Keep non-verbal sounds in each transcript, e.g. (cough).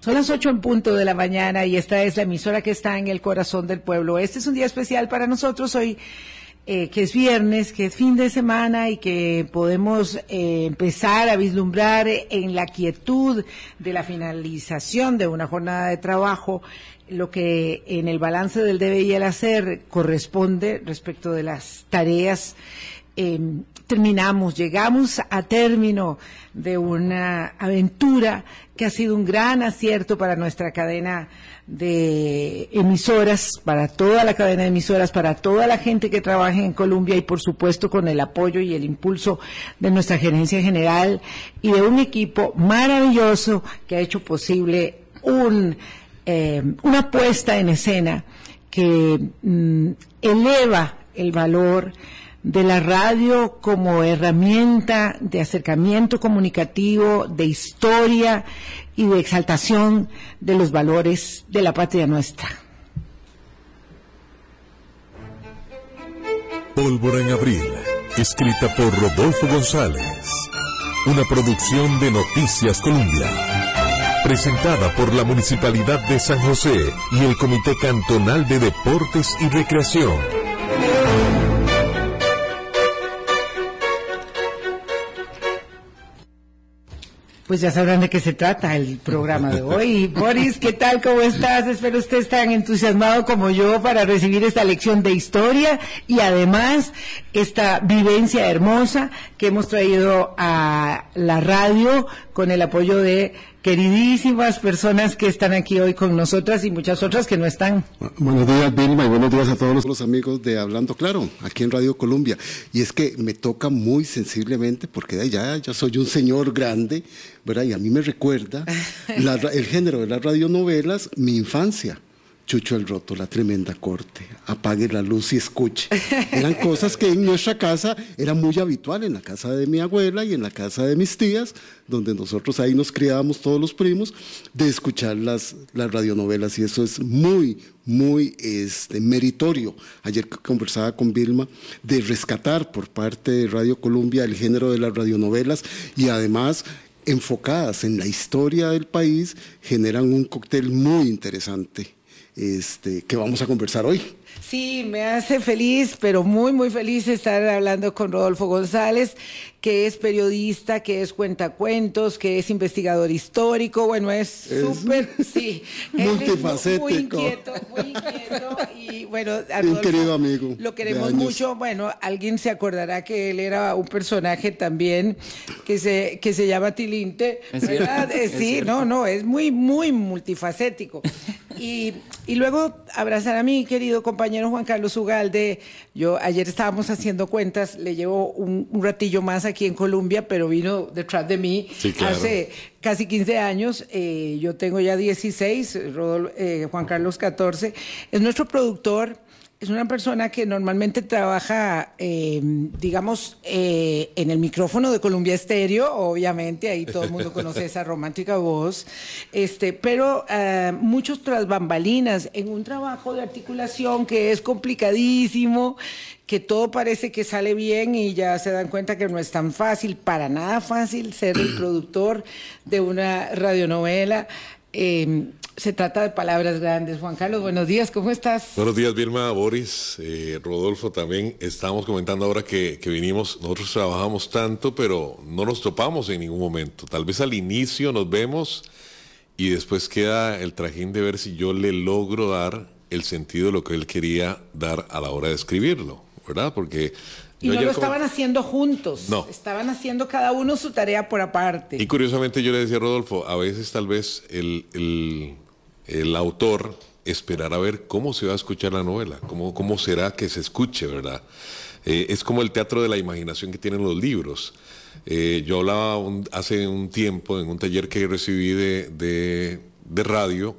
Son las ocho en punto de la mañana y esta es la emisora que está en el corazón del pueblo. Este es un día especial para nosotros hoy, eh, que es viernes, que es fin de semana y que podemos eh, empezar a vislumbrar en la quietud de la finalización de una jornada de trabajo lo que en el balance del debe y el hacer corresponde respecto de las tareas eh, terminamos, llegamos a término de una aventura que ha sido un gran acierto para nuestra cadena de emisoras, para toda la cadena de emisoras, para toda la gente que trabaja en Colombia y por supuesto con el apoyo y el impulso de nuestra gerencia general y de un equipo maravilloso que ha hecho posible un, eh, una puesta en escena que mm, eleva el valor de la radio como herramienta de acercamiento comunicativo, de historia y de exaltación de los valores de la patria nuestra. Pólvora en abril, escrita por Rodolfo González. Una producción de Noticias Colombia. Presentada por la Municipalidad de San José y el Comité Cantonal de Deportes y Recreación. Pues ya sabrán de qué se trata el programa de hoy. (laughs) Boris, ¿qué tal? ¿Cómo estás? Espero estés tan entusiasmado como yo para recibir esta lección de historia y además esta vivencia hermosa que hemos traído a la radio con el apoyo de queridísimas personas que están aquí hoy con nosotras y muchas otras que no están. Buenos días, Vilma, y buenos días a todos los amigos de Hablando Claro, aquí en Radio Colombia. Y es que me toca muy sensiblemente, porque ya, ya soy un señor grande, ¿verdad? Y a mí me recuerda (laughs) el género de las radionovelas, mi infancia. Chucho el Roto, la tremenda corte, apague la luz y escuche. Eran cosas que en nuestra casa era muy habitual, en la casa de mi abuela y en la casa de mis tías, donde nosotros ahí nos criábamos todos los primos, de escuchar las, las radionovelas y eso es muy, muy este, meritorio. Ayer conversaba con Vilma de rescatar por parte de Radio Colombia el género de las radionovelas y además enfocadas en la historia del país generan un cóctel muy interesante este, que vamos a conversar hoy. Sí, me hace feliz, pero muy, muy feliz estar hablando con Rodolfo González, que es periodista, que es cuentacuentos, que es investigador histórico. Bueno, es súper, (laughs) sí. Multifacético. muy inquieto, muy inquieto. Y bueno, (laughs) a un querido amigo. Lo queremos mucho. Bueno, alguien se acordará que él era un personaje también que se, que se llama Tilinte. ¿verdad? Eh, sí, no, no, es muy, muy multifacético. Y, y luego abrazar a mi querido compañero Juan Carlos Ugalde. Yo ayer estábamos haciendo cuentas, le llevo un, un ratillo más aquí en Colombia, pero vino detrás de mí Sí, claro. hace casi 15 años. eh, yo tengo ya 16, Rodol- eh, Juan Carlos 14. Es nuestro productor. Es una persona que normalmente trabaja, eh, digamos, eh, en el micrófono de Columbia Estéreo, obviamente, ahí todo el mundo conoce esa romántica voz, este, pero eh, muchos tras bambalinas, en un trabajo de articulación que es complicadísimo, que todo parece que sale bien y ya se dan cuenta que no es tan fácil, para nada fácil ser el productor de una radionovela. Eh, se trata de palabras grandes. Juan Carlos, buenos días, ¿cómo estás? Buenos días, Vilma, Boris, eh, Rodolfo también. Estábamos comentando ahora que, que vinimos, nosotros trabajamos tanto, pero no nos topamos en ningún momento. Tal vez al inicio nos vemos y después queda el trajín de ver si yo le logro dar el sentido de lo que él quería dar a la hora de escribirlo, ¿verdad? Porque... Y yo no lo como- estaban haciendo juntos. No. Estaban haciendo cada uno su tarea por aparte. Y curiosamente yo le decía a Rodolfo, a veces tal vez el, el, el autor esperará a ver cómo se va a escuchar la novela, cómo, cómo será que se escuche, ¿verdad? Eh, es como el teatro de la imaginación que tienen los libros. Eh, yo hablaba un- hace un tiempo en un taller que recibí de, de, de radio,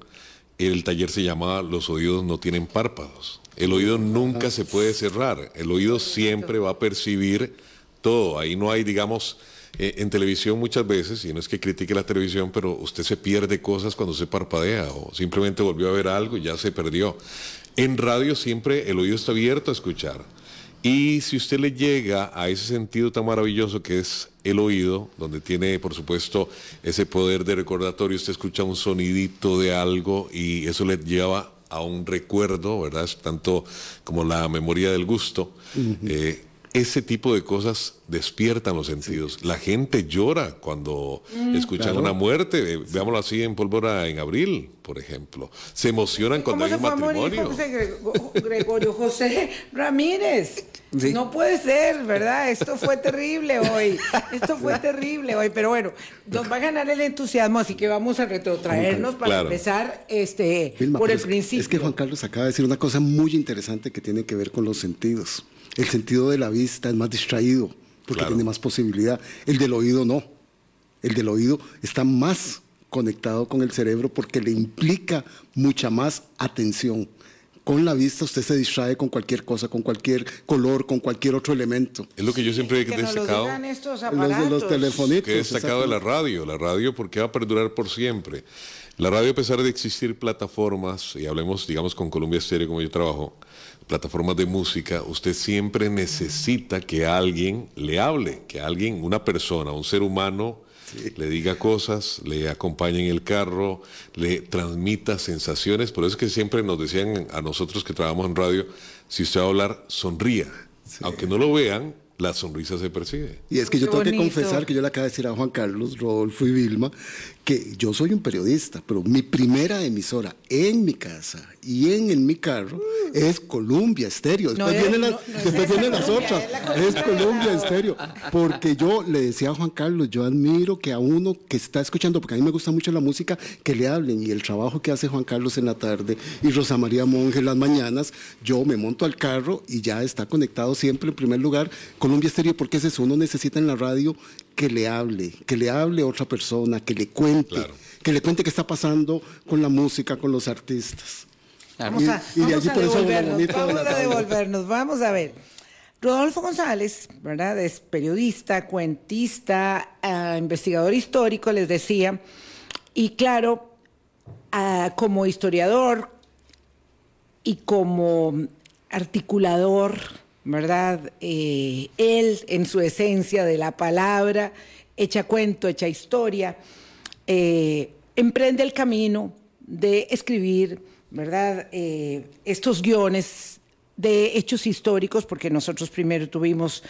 el taller se llamaba Los oídos no tienen párpados. El oído nunca se puede cerrar, el oído siempre va a percibir todo. Ahí no hay, digamos, eh, en televisión muchas veces, y no es que critique la televisión, pero usted se pierde cosas cuando se parpadea o simplemente volvió a ver algo y ya se perdió. En radio siempre el oído está abierto a escuchar. Y si usted le llega a ese sentido tan maravilloso que es el oído, donde tiene, por supuesto, ese poder de recordatorio, usted escucha un sonidito de algo y eso le lleva a un recuerdo, ¿verdad? Es tanto como la memoria del gusto ese tipo de cosas despiertan los sentidos. La gente llora cuando mm. escuchan una muerte. Eh, veámoslo así en Pólvora en abril, por ejemplo. Se emocionan cuando hay un matrimonio. José Gregorio José Ramírez. No puede ser, ¿verdad? Esto fue terrible hoy. Esto fue (laughs) terrible hoy. Pero bueno, nos va a ganar el entusiasmo, así que vamos a retrotraernos para empezar este, por el principio. es que Juan Carlos acaba de decir una cosa muy interesante que tiene que ver con los sentidos. El sentido de la vista es más distraído porque tiene más posibilidad. El del oído no. El del oído está más conectado con el cerebro porque le implica mucha más atención. Con la vista usted se distrae con cualquier cosa, con cualquier color, con cualquier otro elemento. Es lo que yo siempre he destacado. Los, los telefonitos. Que he destacado de la radio. La radio porque va a perdurar por siempre. La radio, a pesar de existir plataformas, y hablemos, digamos, con Columbia Stereo, como yo trabajo, plataformas de música, usted siempre necesita que alguien le hable, que alguien, una persona, un ser humano, le diga cosas, le acompañe en el carro, le transmita sensaciones. Por eso es que siempre nos decían a nosotros que trabajamos en radio, si usted va a hablar, sonría. Aunque no lo vean, la sonrisa se percibe. Y es que yo tengo que confesar que yo le acabo de decir a Juan Carlos, Rodolfo y Vilma, que yo soy un periodista, pero mi primera emisora en mi casa y en, mi carro es Columbia Estéreo. Después, vienen, las, otras. Es, Columbia Estéreo. Porque yo le decía a Juan Carlos, yo admiro que a uno que está escuchando, porque a mí me gusta mucho la música, que le hablen. Y el trabajo que hace Juan Carlos en la tarde y Rosa María Monge en las mañanas, yo me monto al carro y ya está conectado siempre en primer lugar Columbia Estéreo, porque es eso, uno necesita en la radio que le hable, que le hable a otra persona, que le cuente, que le cuente qué está pasando con la música, con los artistas. Vamos a, devolvernos, vamos a ver. Rodolfo González, ¿verdad? Es periodista, cuentista, ah, investigador histórico, les decía, y claro, ah, como historiador y como articulador ¿verdad? Eh, él, en su esencia de la palabra, hecha cuento, hecha historia, eh, emprende el camino de escribir, ¿verdad? Eh, estos guiones de hechos históricos, porque nosotros primero tuvimos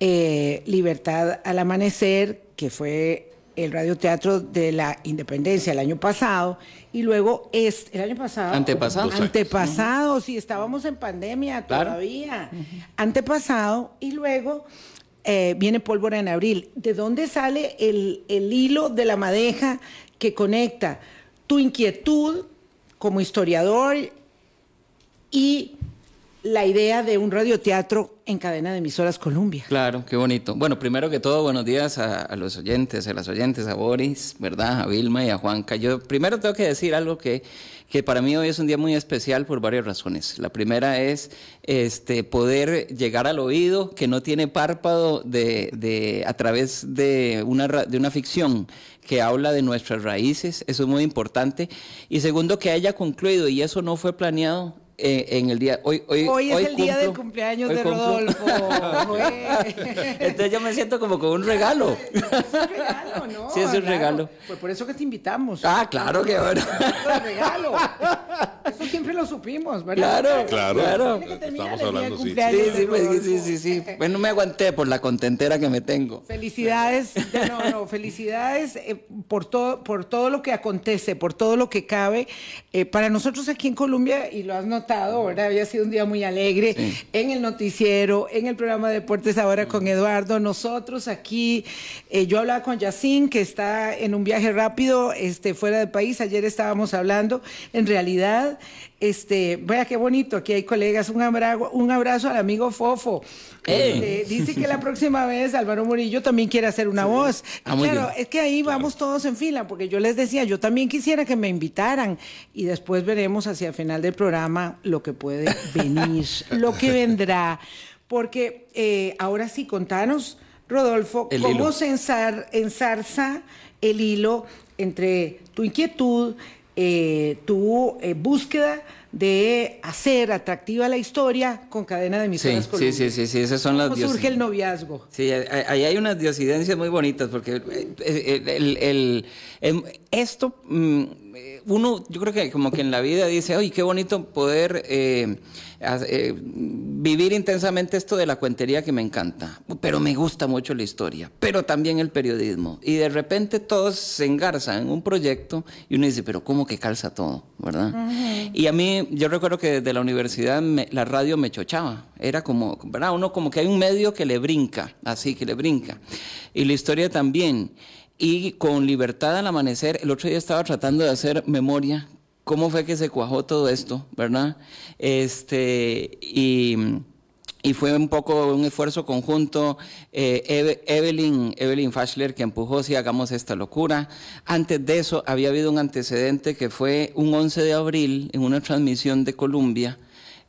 Libertad al Amanecer, que fue el radioteatro de la Independencia el año pasado y luego es el año pasado antepasado. Antepasado sí estábamos en pandemia todavía. Antepasado y luego eh, viene pólvora en abril. De dónde sale el, el hilo de la madeja que conecta tu inquietud como historiador y la idea de un radioteatro en cadena de emisoras Columbia. Claro, qué bonito. Bueno, primero que todo, buenos días a, los oyentes, a las oyentes, a Boris, ¿verdad? A Vilma y a Juanca. Yo primero tengo que decir algo que, que para mí hoy es un día muy especial por varias razones. La primera es este, poder llegar al oído que no tiene párpado de, de, a través de una, de una ficción que habla de nuestras raíces, eso es muy importante. Y segundo, que haya concluido, y eso no fue planeado, eh, en el día hoy hoy, hoy es el día del cumpleaños de Rodolfo (laughs) entonces yo me siento como con un regalo. Es un regalo no sí es un regalo. Pues por eso que te invitamos. Ah claro que bueno. Es regalo. (laughs) Eso siempre lo supimos ¿verdad? claro claro, estamos hablando sí. sí, sí sí sí pues no me aguanté por la contentera que me tengo. Felicidades no no felicidades eh, por todo por todo lo que acontece por todo lo que cabe. Eh, para nosotros aquí en Colombia y lo has notado ¿verdad? Había sido un día muy alegre en el noticiero, en el programa de deportes ahora con Eduardo. Nosotros aquí, eh, yo hablaba con Yacine, que está en un viaje rápido este, fuera del país. Ayer estábamos hablando. En realidad, este, vaya qué bonito, aquí hay colegas. Un abrazo, un abrazo al amigo Fofo. Este, dice que la próxima vez Álvaro Murillo también quiere hacer una voz. Ah, claro, es que ahí vamos todos en fila, porque yo les decía, yo también quisiera que me invitaran y después veremos hacia el final del programa lo que puede (laughs) venir, lo que vendrá. Porque eh, ahora sí, contanos, Rodolfo, cómo se ensarza el hilo entre tu inquietud, eh, tu eh, búsqueda de hacer atractiva la historia con cadena de emisoras Sí, sí, sí, sí, esas son las ¿Cómo surge el noviazgo? Sí, ahí hay unas diosidencias muy bonitas, porque eh, el, el- el- em, esto, mm, eh, uno, yo creo que como que en la vida dice, oye, qué bonito poder eh, eh, vivir intensamente esto de la cuentería que me encanta, pero me gusta mucho la historia, pero también el periodismo. Y de repente todos se engarzan en un proyecto y uno dice, pero ¿cómo que calza todo? ¿Verdad? Y a mí, yo recuerdo que desde la universidad me- la radio me chochaba. Era como, ¿verdad? Uno como que hay un medio que le brinca, así que le brinca. Y la historia también. Y con Libertad al Amanecer, el otro día estaba tratando de hacer memoria, cómo fue que se cuajó todo esto, ¿verdad? Este, y, y fue un poco un esfuerzo conjunto. eh, Eve- Evelyn, Evelyn Fashler que empujó, si hagamos esta locura. Antes de eso había habido un antecedente que fue un 11 de abril en una transmisión de Colombia.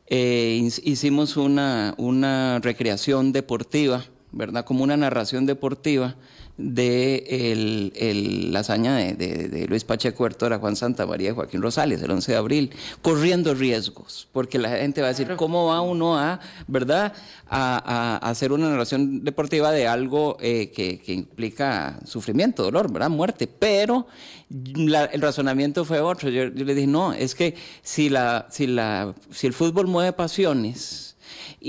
eh, hic- hicimos una, una recreación deportiva, ¿verdad? Como una narración deportiva de el, el- la hazaña de, de- de Luis Pacheco Hertora, Juan Santa María y Joaquín Rosales, el 11 de abril, corriendo riesgos, porque la gente va a decir, ¿cómo va uno a, verdad, a, hacer una narración deportiva de algo eh, que, que implica sufrimiento, dolor, verdad, muerte? Pero la- el razonamiento fue otro. Yo, yo le dije, no, es que si, la, si, la, si el fútbol mueve pasiones,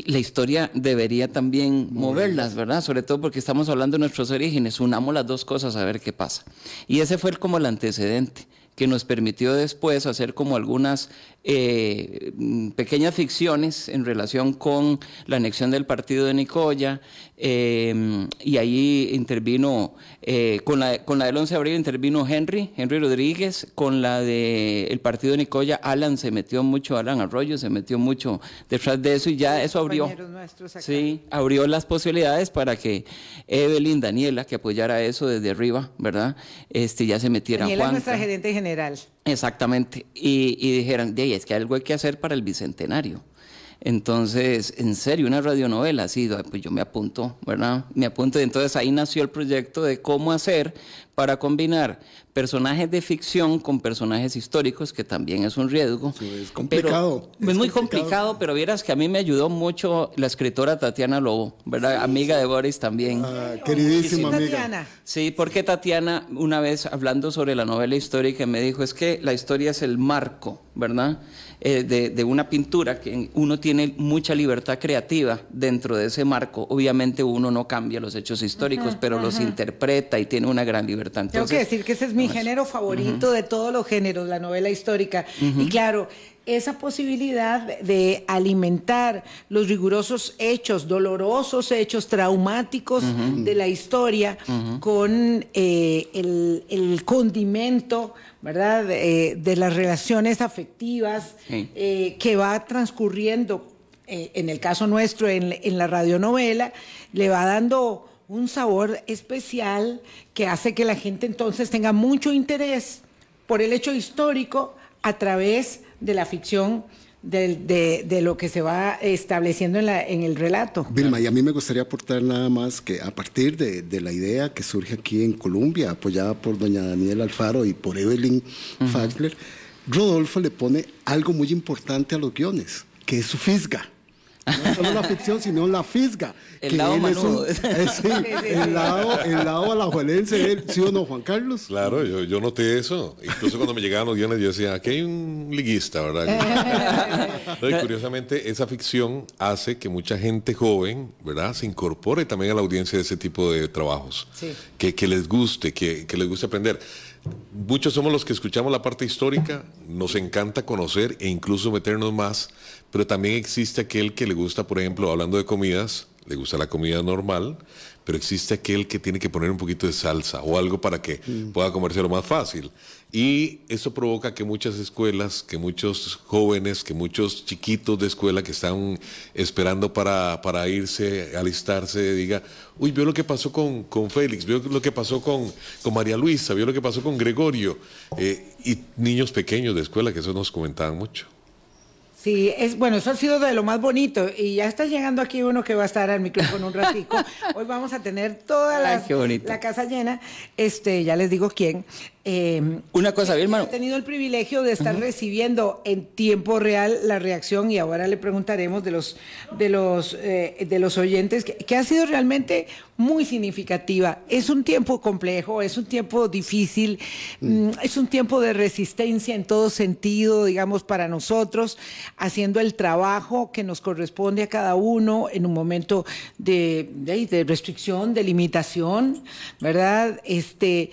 la historia debería también moverlas, ¿verdad? Sobre todo porque estamos hablando de nuestros orígenes. Unamos las dos cosas a ver qué pasa. Y ese fue el- como el antecedente que nos permitió después hacer como algunas eh, mm, pequeñas ficciones en relación con la anexión del partido de Nicoya, eh, y ahí intervino, eh, con, la, con la del 11 de abril intervino Henry, Henry Rodríguez, con la del partido de Nicoya, Alan se metió mucho, Alan Arroyo se metió mucho detrás de eso y ya eso abrió. Sí, abrió las posibilidades para que Evelyn, Daniela, que apoyara eso desde arriba, ¿verdad? Este ya se metiera Daniela es Juanca. nuestra gerente general. Exactamente. Y, y dijeran, de ahí, es que algo hay que hacer para el bicentenario. Entonces, en serio, una radionovela, así, pues yo me apunto, ¿verdad? Me apunto y entonces ahí nació el proyecto de cómo hacer para combinar personajes de ficción con personajes históricos, que también es un riesgo. Eso es complicado, Pero- es es muy complicado. complicado, pero vieras que a mí me ayudó mucho la escritora Tatiana Lobo, ¿verdad? Amiga de Boris también. Ah, queridísima Sí, amiga. Tatiana. Sí, porque Tatiana, una vez hablando sobre la novela histórica, me dijo, es que la historia es el marco, ¿verdad? Eh, de, de una pintura, que uno tiene mucha libertad creativa dentro de ese marco. Obviamente uno no cambia los hechos históricos, pero los interpreta y tiene una gran libertad. Tengo que Entonces, decir que ese es mi género favorito de todos los géneros, la novela histórica. Y claro, esa posibilidad de alimentar los rigurosos hechos, dolorosos hechos, traumáticos de la historia con eh, el, el condimento, ¿verdad?, Eh, de las relaciones afectivas Sí. eh, que va transcurriendo, en el caso nuestro, en, en la radionovela, le va dando un sabor especial que hace que la gente entonces tenga mucho interés por el hecho histórico a través de la ficción del- de, de lo que se va estableciendo en, la, en el relato. Vilma, y a mí me gustaría aportar nada más que a partir de, de la idea que surge aquí en Colombia, apoyada por doña Daniela Alfaro y por Evelyn Fagler, Rodolfo le pone algo muy importante a los guiones, que es su fisga. No solo la ficción, sino la fisga. El que lado él es un- manudo. (laughs) eh, sí, el lado, el lado alajuelense de él, ¿sí o no, Juan Carlos? Claro, yo, yo noté eso. Incluso cuando me llegaban los guiones, yo decía, aquí hay un liguista, ¿verdad? (laughs) No, y curiosamente, esa ficción hace que mucha gente joven, ¿verdad?, se incorpore también a la audiencia de ese tipo de trabajos. Sí. Que, que les guste, que, que les guste aprender. Muchos somos los que escuchamos la parte histórica, nos encanta conocer e incluso meternos más, pero también existe aquel que le gusta, por ejemplo, hablando de comidas, le gusta la comida normal, pero existe aquel que tiene que poner un poquito de salsa o algo para que pueda comérselo más fácil. Y eso provoca que muchas escuelas, que muchos jóvenes, que muchos chiquitos de escuela que están esperando para, para irse, alistarse, diga, uy, vio lo que pasó con, con Félix, vio lo que pasó con, con María Luisa, vio lo que pasó con Gregorio. Eh, y niños pequeños de escuela, que eso nos comentaban mucho. Sí, es bueno, eso ha sido de lo más bonito y ya está llegando aquí uno que va a estar al micrófono un ratico. (laughs) Hoy vamos a tener toda Ay, la casa llena. Este, ya les digo quién. Eh, Una cosa, Vilma. He tenido el privilegio de estar recibiendo en tiempo real la reacción y ahora le preguntaremos de los de los eh, de los oyentes que, que ha sido realmente muy significativa. Es un tiempo complejo, es un tiempo difícil, mm, es un tiempo de resistencia en todo sentido, digamos, para nosotros, haciendo el trabajo que nos corresponde a cada uno en un momento de, de, de restricción, de limitación, ¿verdad? Este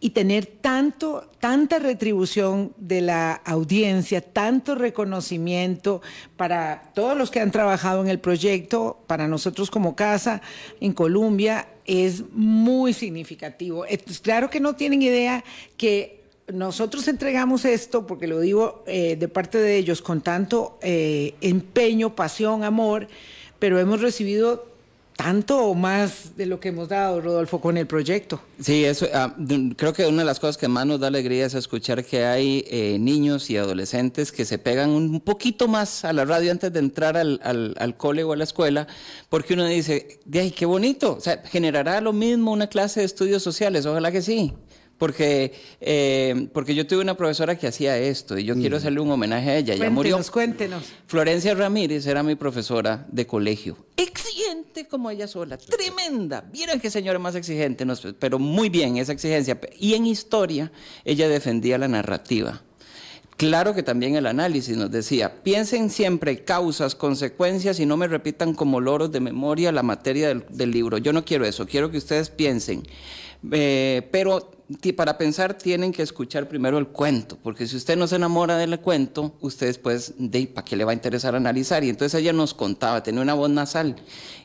y tener tanto, tanta retribución de la audiencia, tanto reconocimiento para todos los que han trabajado en el proyecto, para nosotros como casa en Colombia, es muy significativo. Es, claro que no tienen idea que nosotros entregamos esto, porque lo digo eh, de parte de ellos, con tanto eh, empeño, pasión, amor, pero hemos recibido tanto o más de lo que hemos dado, Rodolfo, con el proyecto. Sí, eso, uh, creo que una de las cosas que más nos da alegría es escuchar que hay eh, niños y adolescentes que se pegan un poquito más a la radio antes de entrar al, al, al cole o a la escuela, porque uno dice, ¡ay, qué bonito! O sea, ¿generará lo mismo una clase de estudios sociales? Ojalá que sí porque, eh, porque yo tuve una profesora que hacía esto y yo mm. quiero hacerle un homenaje a ella. Cuéntenos, ya murió. Cuéntenos. Florencia Ramírez era mi profesora de colegio. Exigente como ella sola, tremenda. Vieron qué señora más exigente, pero muy bien esa exigencia. Y en historia ella defendía la narrativa. Claro que también el análisis nos decía, piensen siempre causas, consecuencias y no me repitan como loros de memoria la materia del, del libro. Yo no quiero eso, quiero que ustedes piensen. Eh, pero para pensar tienen que escuchar primero el cuento, porque si usted no se enamora del cuento, usted después, de, ¿para qué le va a interesar analizar? Y entonces ella nos contaba, tenía una voz nasal,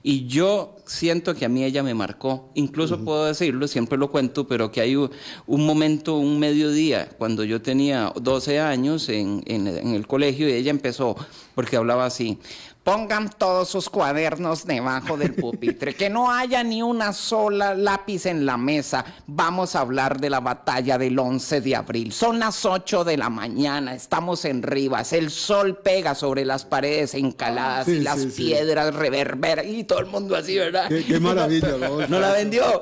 y yo siento que a mí ella me marcó, incluso uh -huh. puedo decirlo, siempre lo cuento, pero que hay un, momento, un mediodía, cuando yo tenía 12 años en, en, en el colegio, y ella empezó, porque hablaba así, Pongan todos sus cuadernos debajo del pupitre, que no haya ni una sola lápiz en la mesa. Vamos a hablar de la batalla del 11 de abril. Son las 8 de la mañana, estamos en Rivas, el sol pega sobre las paredes encaladas sí, y las sí, piedras sí. reverberan y todo el mundo así, ¿verdad? Qué, qué maravilla. ¿no? (laughs) no la vendió. (laughs)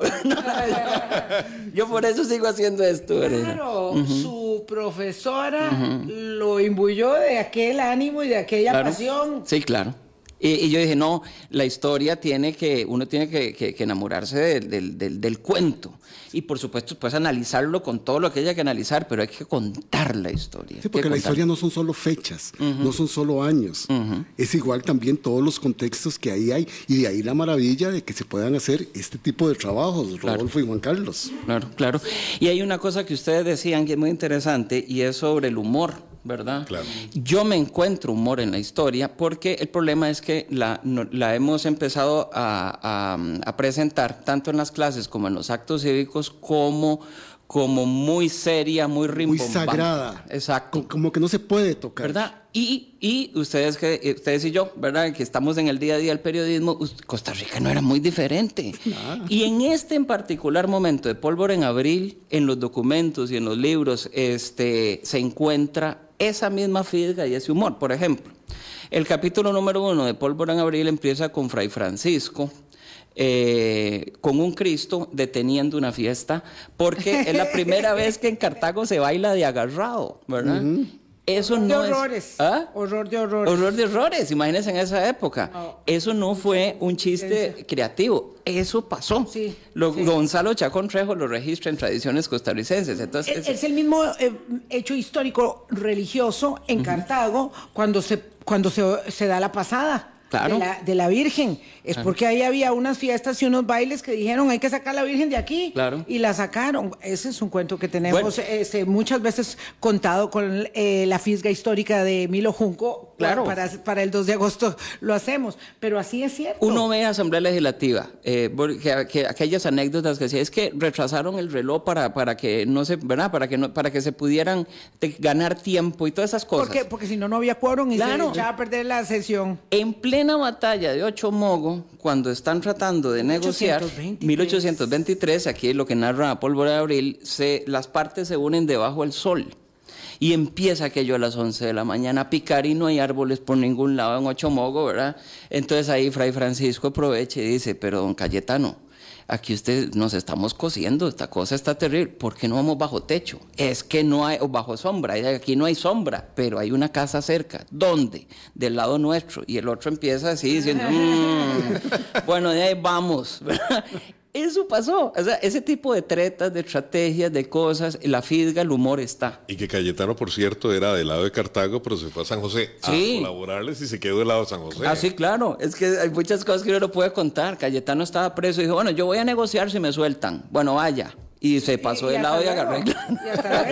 (laughs) Yo por eso sigo haciendo esto. ¿verdad? Claro, uh -huh. su profesora uh -huh. lo imbuyó de aquel ánimo y de aquella claro. pasión. Sí, claro. Y, y, yo dije, no, la historia tiene que, uno tiene que, que, que enamorarse del, del, del, del, cuento. Y por supuesto, pues analizarlo con todo lo que haya que analizar, pero hay que contar la historia. Sí, porque la historia no son solo fechas, uh -huh. no son solo años. Uh -huh. Es igual también todos los contextos que ahí hay. Y de ahí la maravilla de que se puedan hacer este tipo de trabajos, Rodolfo claro. y Juan Carlos. Claro, claro. Y hay una cosa que ustedes decían que es muy interesante y es sobre el humor. ¿Verdad? Claro. Yo me encuentro humor en la historia porque el problema es que la, no, la hemos empezado a, a, a, presentar tanto en las clases como en los actos cívicos como como muy seria, muy rimbombante. Muy sagrada. Exacto. Como que no se puede tocar. ¿Verdad? Y, y ustedes, que, ustedes y yo, ¿verdad? Que estamos en el día a día del periodismo, Costa Rica no era muy diferente. (laughs) Y en este en particular momento de Pólvora en Abril, en los documentos y en los libros, este, se encuentra esa misma fisga y ese humor. Por ejemplo, el capítulo número uno de Pólvora en Abril empieza con Fray Francisco, eh, con un Cristo deteniendo una fiesta, porque es la primera (laughs) vez que en Cartago se baila de agarrado, ¿verdad? Uh -huh. Eso horror no de horrores. Es, ¿ah? Horror de horrores. Horror de horrores, imagínense en esa época. Eso no fue un chiste creativo, eso pasó. Sí, lo, sí. Gonzalo Chacón Trejo lo registra en tradiciones costarricenses. Entonces, es, es el mismo eh, hecho histórico religioso en uh -huh. Cartago cuando se, cuando se, se da la pasada. Claro. De, la, de, la, Virgen. Es porque ahí había unas fiestas y unos bailes que dijeron hay que sacar la Virgen de aquí. Claro. Y la sacaron. Ese es un cuento que tenemos bueno. este, muchas veces contado con eh, la fisga histórica de Milo Junco. Claro. Para, para, el 2 de agosto lo hacemos. Pero así es cierto. Uno ve Asamblea Legislativa, eh, que, que, aquellas anécdotas que decía, es que retrasaron el reloj para, para que no se, ¿verdad? Para que no, para que se pudieran ganar tiempo y todas esas cosas. ¿Por qué? Porque si no, no había quórum y claro. se echaba a perder la sesión. En plena batalla de Ocho Cuando están tratando de negociar, 1823, 1823 aquí lo que narra Pólvora de Abril, se, las partes se unen debajo del sol. Y empieza aquello a las 11 de la mañana a picar y no hay árboles por ningún lado en Ocho Mogo, ¿verdad? Entonces ahí Fray Francisco aprovecha y dice, pero don Cayetano, aquí usted nos estamos cosiendo, esta cosa está terrible, ¿por qué no vamos bajo techo? Es que no hay, o bajo sombra, aquí no hay sombra, pero hay una casa cerca. ¿Dónde? Del lado nuestro. Y el otro empieza así diciendo, mm, (laughs) bueno, de ahí vamos. (laughs) Eso pasó. O sea, ese tipo de tretas, de estrategias, de cosas, la fisga, el humor está. Y que Cayetano, por cierto, era del lado de Cartago, pero se fue a San José a colaborarles y se quedó del lado de San José. Ah, sí, claro. Es que hay muchas cosas que uno no puede contar. Cayetano estaba preso y dijo, bueno, yo voy a negociar si me sueltan. Bueno, vaya y se pasó de lado y agarró. Y hasta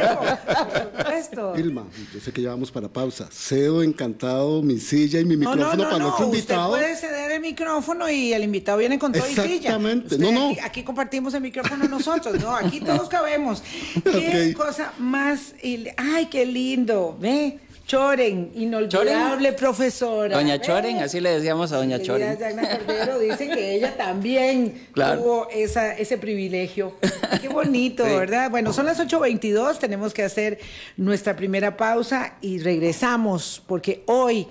luego, Vilma, yo sé que ya vamos para pausa. Cedo encantado mi silla y mi micrófono para nuestro invitado. Usted puede ceder el micrófono y el invitado viene con todo y silla. Exactamente. No, no. Aquí, compartimos el micrófono nosotros, ¿no? Aquí todos cabemos. (laughs) Qué cosa más. Ay, qué lindo. Ve. Choren, inolvidable profesora. Doña Choren, así le decíamos a Doña Choren. Cordero dice que ella también (laughs) tuvo esa, ese privilegio. (laughs) Qué bonito, ¿verdad? Bueno, son las 8.22, tenemos que hacer nuestra primera pausa y regresamos porque hoy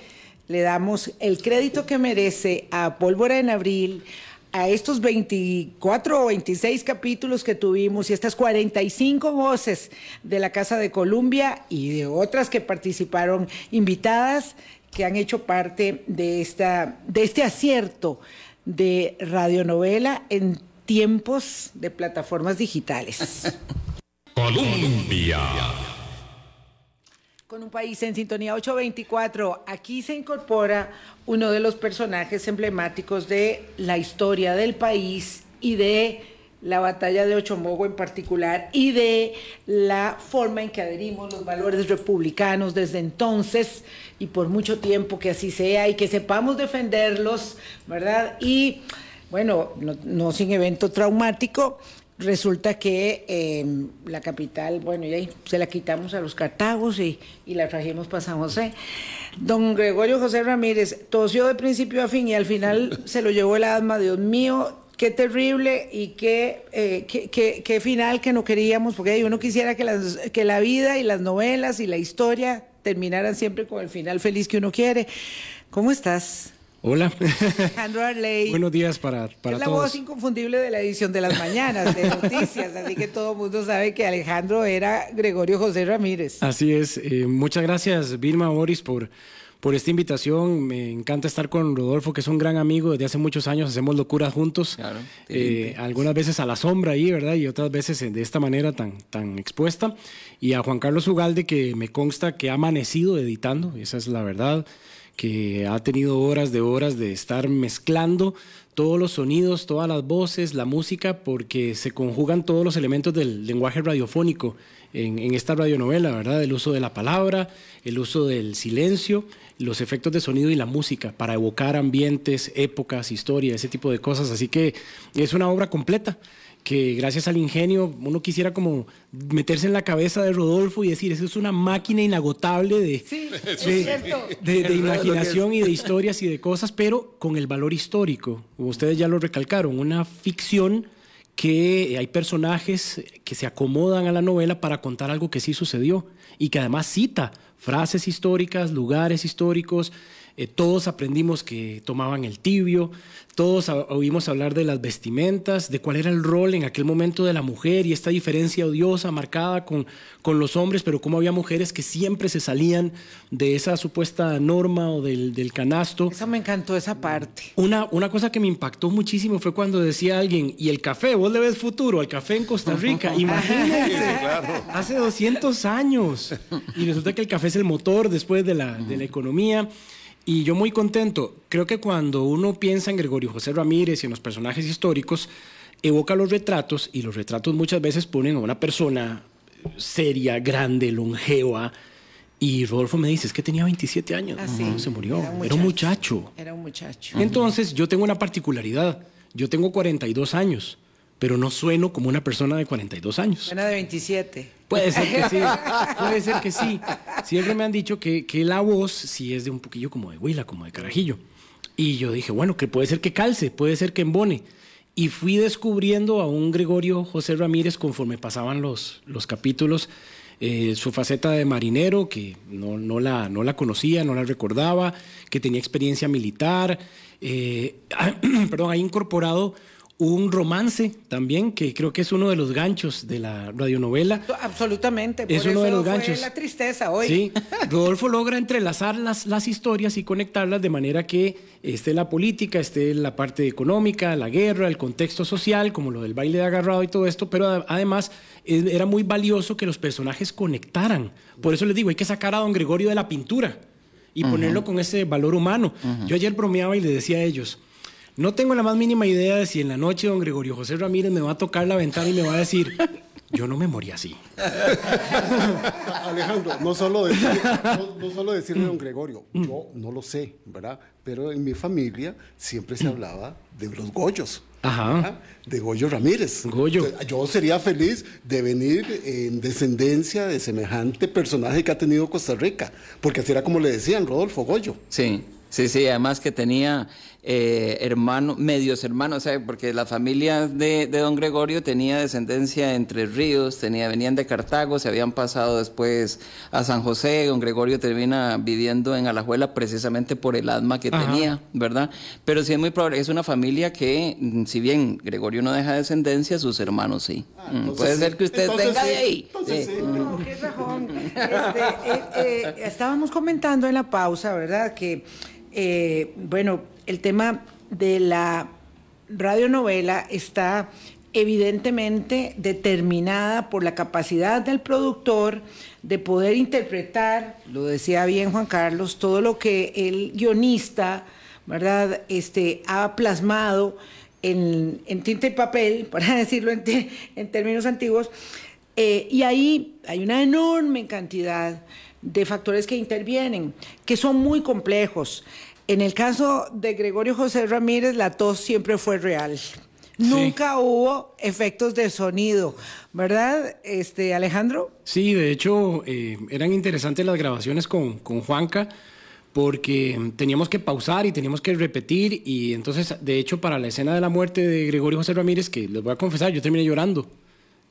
le damos el crédito que merece a Pólvora en Abril, a estos 24 o 26 capítulos que tuvimos y estas 45 voces de la Casa de Columbia y de otras que participaron invitadas que han hecho parte de, esta, de este acierto de radionovela en tiempos de plataformas digitales. Colombia. Con un país en sintonía 824, aquí se incorpora uno de los personajes emblemáticos de la historia del país y de la batalla de Ochomogo en particular y de la forma en que adherimos los valores republicanos desde entonces y por mucho tiempo que así sea y que sepamos defenderlos, ¿verdad? Y bueno, no, sin evento traumático, resulta que em, la capital, bueno, y ahí se la quitamos a los cartagos y, la trajimos para San José. Don Gregorio José Ramírez tosió de principio a fin y al final se lo llevó el asma, Dios mío, qué terrible y qué, eh, qué, final que no queríamos, porque uno quisiera que, que la vida y las novelas y la historia terminaran siempre con el final feliz que uno quiere. ¿Cómo estás? Hola. Alejandro Arley. Buenos días para, para es la voz inconfundible de la edición de las mañanas de (laughs) noticias, así que todo el mundo sabe que Alejandro era Gregorio José Ramírez. Así es. Eh, muchas gracias, Vilma Boris, por, por esta invitación. Me encanta estar con Rodolfo, que es un gran amigo desde hace muchos años. Hacemos locuras juntos. Claro, eh, algunas veces a la sombra ahí, ¿verdad? Y otras veces de esta manera tan, tan expuesta. Y a Juan Carlos Ugalde, que me consta que ha amanecido editando, esa es la verdad que ha tenido horas de horas de estar mezclando todos los sonidos, todas las voces, la música, porque se conjugan todos los elementos del lenguaje radiofónico en, esta radionovela, ¿verdad? El uso de la palabra, el uso del silencio, los efectos de sonido y la música para evocar ambientes, épocas, historia, ese tipo de cosas. Así que es una obra completa que gracias al ingenio uno quisiera como meterse en la cabeza de Rodolfo y decir, eso es una máquina inagotable de, de, imaginación y de historias y de cosas, pero con el valor histórico, ustedes ya lo recalcaron, una ficción que hay personajes que se acomodan a la novela para contar algo que sí sucedió y que además cita frases históricas, lugares históricos, eh, todos aprendimos que tomaban el tibio, todos oímos hablar de las vestimentas, de cuál era el rol en aquel momento de la mujer y esta diferencia odiosa marcada con, con los hombres, pero cómo había mujeres que siempre se salían de esa supuesta norma o del, del canasto. Esa me encantó, esa parte. Una, una cosa que me impactó muchísimo fue cuando decía alguien, y el café, vos le ves futuro al café en Costa Rica, (laughs) imagínense, hace 200 años, y resulta que el café es el motor después de la, de la economía. Y yo muy contento. Creo que cuando uno piensa en Gregorio José Ramírez y en los personajes históricos, evoca los retratos y los retratos muchas veces ponen a una persona seria, grande, longeva. Y Rodolfo me dice, es que tenía 27 años. Ah, se murió. Era un, muchacho. Era un muchacho. Entonces, yo tengo una particularidad. Yo tengo 42 años pero no sueno como una persona de 42 años. Suena de 27. Puede ser que sí, (laughs) puede ser que sí. Siempre me han dicho que, que la voz sí es de un poquillo como de huila, como de carajillo. Y yo dije, bueno, que puede ser que calce, puede ser que embone. Y fui descubriendo a un Gregorio José Ramírez conforme pasaban los, los capítulos. Eh, su faceta de marinero, que no, no, la, no la conocía, no la recordaba, que tenía experiencia militar. Eh, (clears throat) perdón, ha incorporado un romance también, que creo que es uno de los ganchos de la radionovela. Absolutamente. es uno de los ganchos. la tristeza hoy. Sí, (laughs) Rodolfo logra entrelazar las, las historias y conectarlas de manera que esté la política, esté la parte económica, la guerra, el contexto social, como lo del baile de agarrado y todo esto, pero además era muy valioso que los personajes conectaran. Por eso les digo, hay que sacar a don Gregorio de la pintura y ponerlo con ese valor humano. Yo ayer bromeaba y le decía a ellos, no tengo la más mínima idea de si en la noche don Gregorio José Ramírez me va a tocar la ventana y me va a decir, yo no me morí así. (laughs) Alejandro, no solo, decirle a don Gregorio, yo no lo sé, ¿verdad? Pero en mi familia siempre se hablaba de los Goyos. Ajá. De Goyo Ramírez. Goyo. Yo sería feliz de venir en descendencia de semejante personaje que ha tenido Costa Rica, porque así era como le decían, Rodolfo Goyo. Sí, sí, sí, además que tenía eh, hermanos, medios hermanos, porque la familia de, don Gregorio tenía descendencia entre ríos, tenía, venían de Cartago, se habían pasado después a San José, don Gregorio termina viviendo en Alajuela precisamente por el asma que tenía, ¿verdad? Pero sí es muy probable, es una familia que, mm, si bien Gregorio no deja descendencia, sus hermanos sí. Ah, mm, puede ser que usted tenga de ahí. estábamos comentando en la pausa, ¿verdad? Que, eh, bueno, el tema de la radionovela está evidentemente determinada por la capacidad del productor de poder interpretar, lo decía bien Juan Carlos, todo lo que el guionista, ¿verdad?, este, ha plasmado en, tinta y papel, (laughs) para decirlo en, términos antiguos, eh, y ahí hay una enorme cantidad de factores que intervienen, que son muy complejos. En el caso de Gregorio José Ramírez, la tos siempre fue real. Nunca hubo efectos de sonido, ¿verdad, este Alejandro? Sí, de hecho, eh, eran interesantes las grabaciones con, con Juanca porque teníamos que pausar y teníamos que repetir y entonces, de hecho, para la escena de la muerte de Gregorio José Ramírez, que les voy a confesar, yo terminé llorando.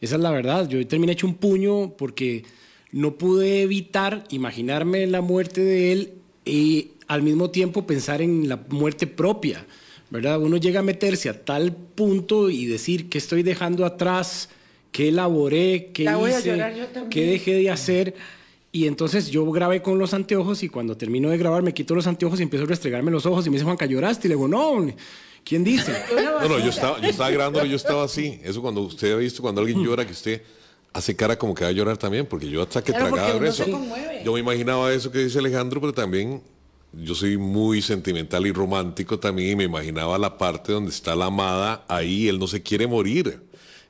Esa es la verdad, yo terminé hecho un puño porque no pude evitar imaginarme la muerte de él y al mismo tiempo pensar en la muerte propia, ¿verdad? Uno llega a meterse a tal punto y decir qué estoy dejando atrás, qué elaboré, qué hice, qué dejé de hacer. Y entonces yo grabé con los anteojos y cuando termino de grabar me quito los anteojos y empiezo a restregarme los ojos y me dice, Juanca, ¿lloraste? Y le digo, no, ¿quién dice? (laughs) no, no, yo estaba, yo estaba grabando y yo estaba así. Eso cuando usted ha visto, cuando alguien llora, que usted hace cara como que va a llorar también, porque yo hasta que tragaba eso. Yo me imaginaba eso que dice Alejandro, pero también yo soy muy sentimental y romántico también y me imaginaba la parte donde está la amada ahí, él no se quiere morir.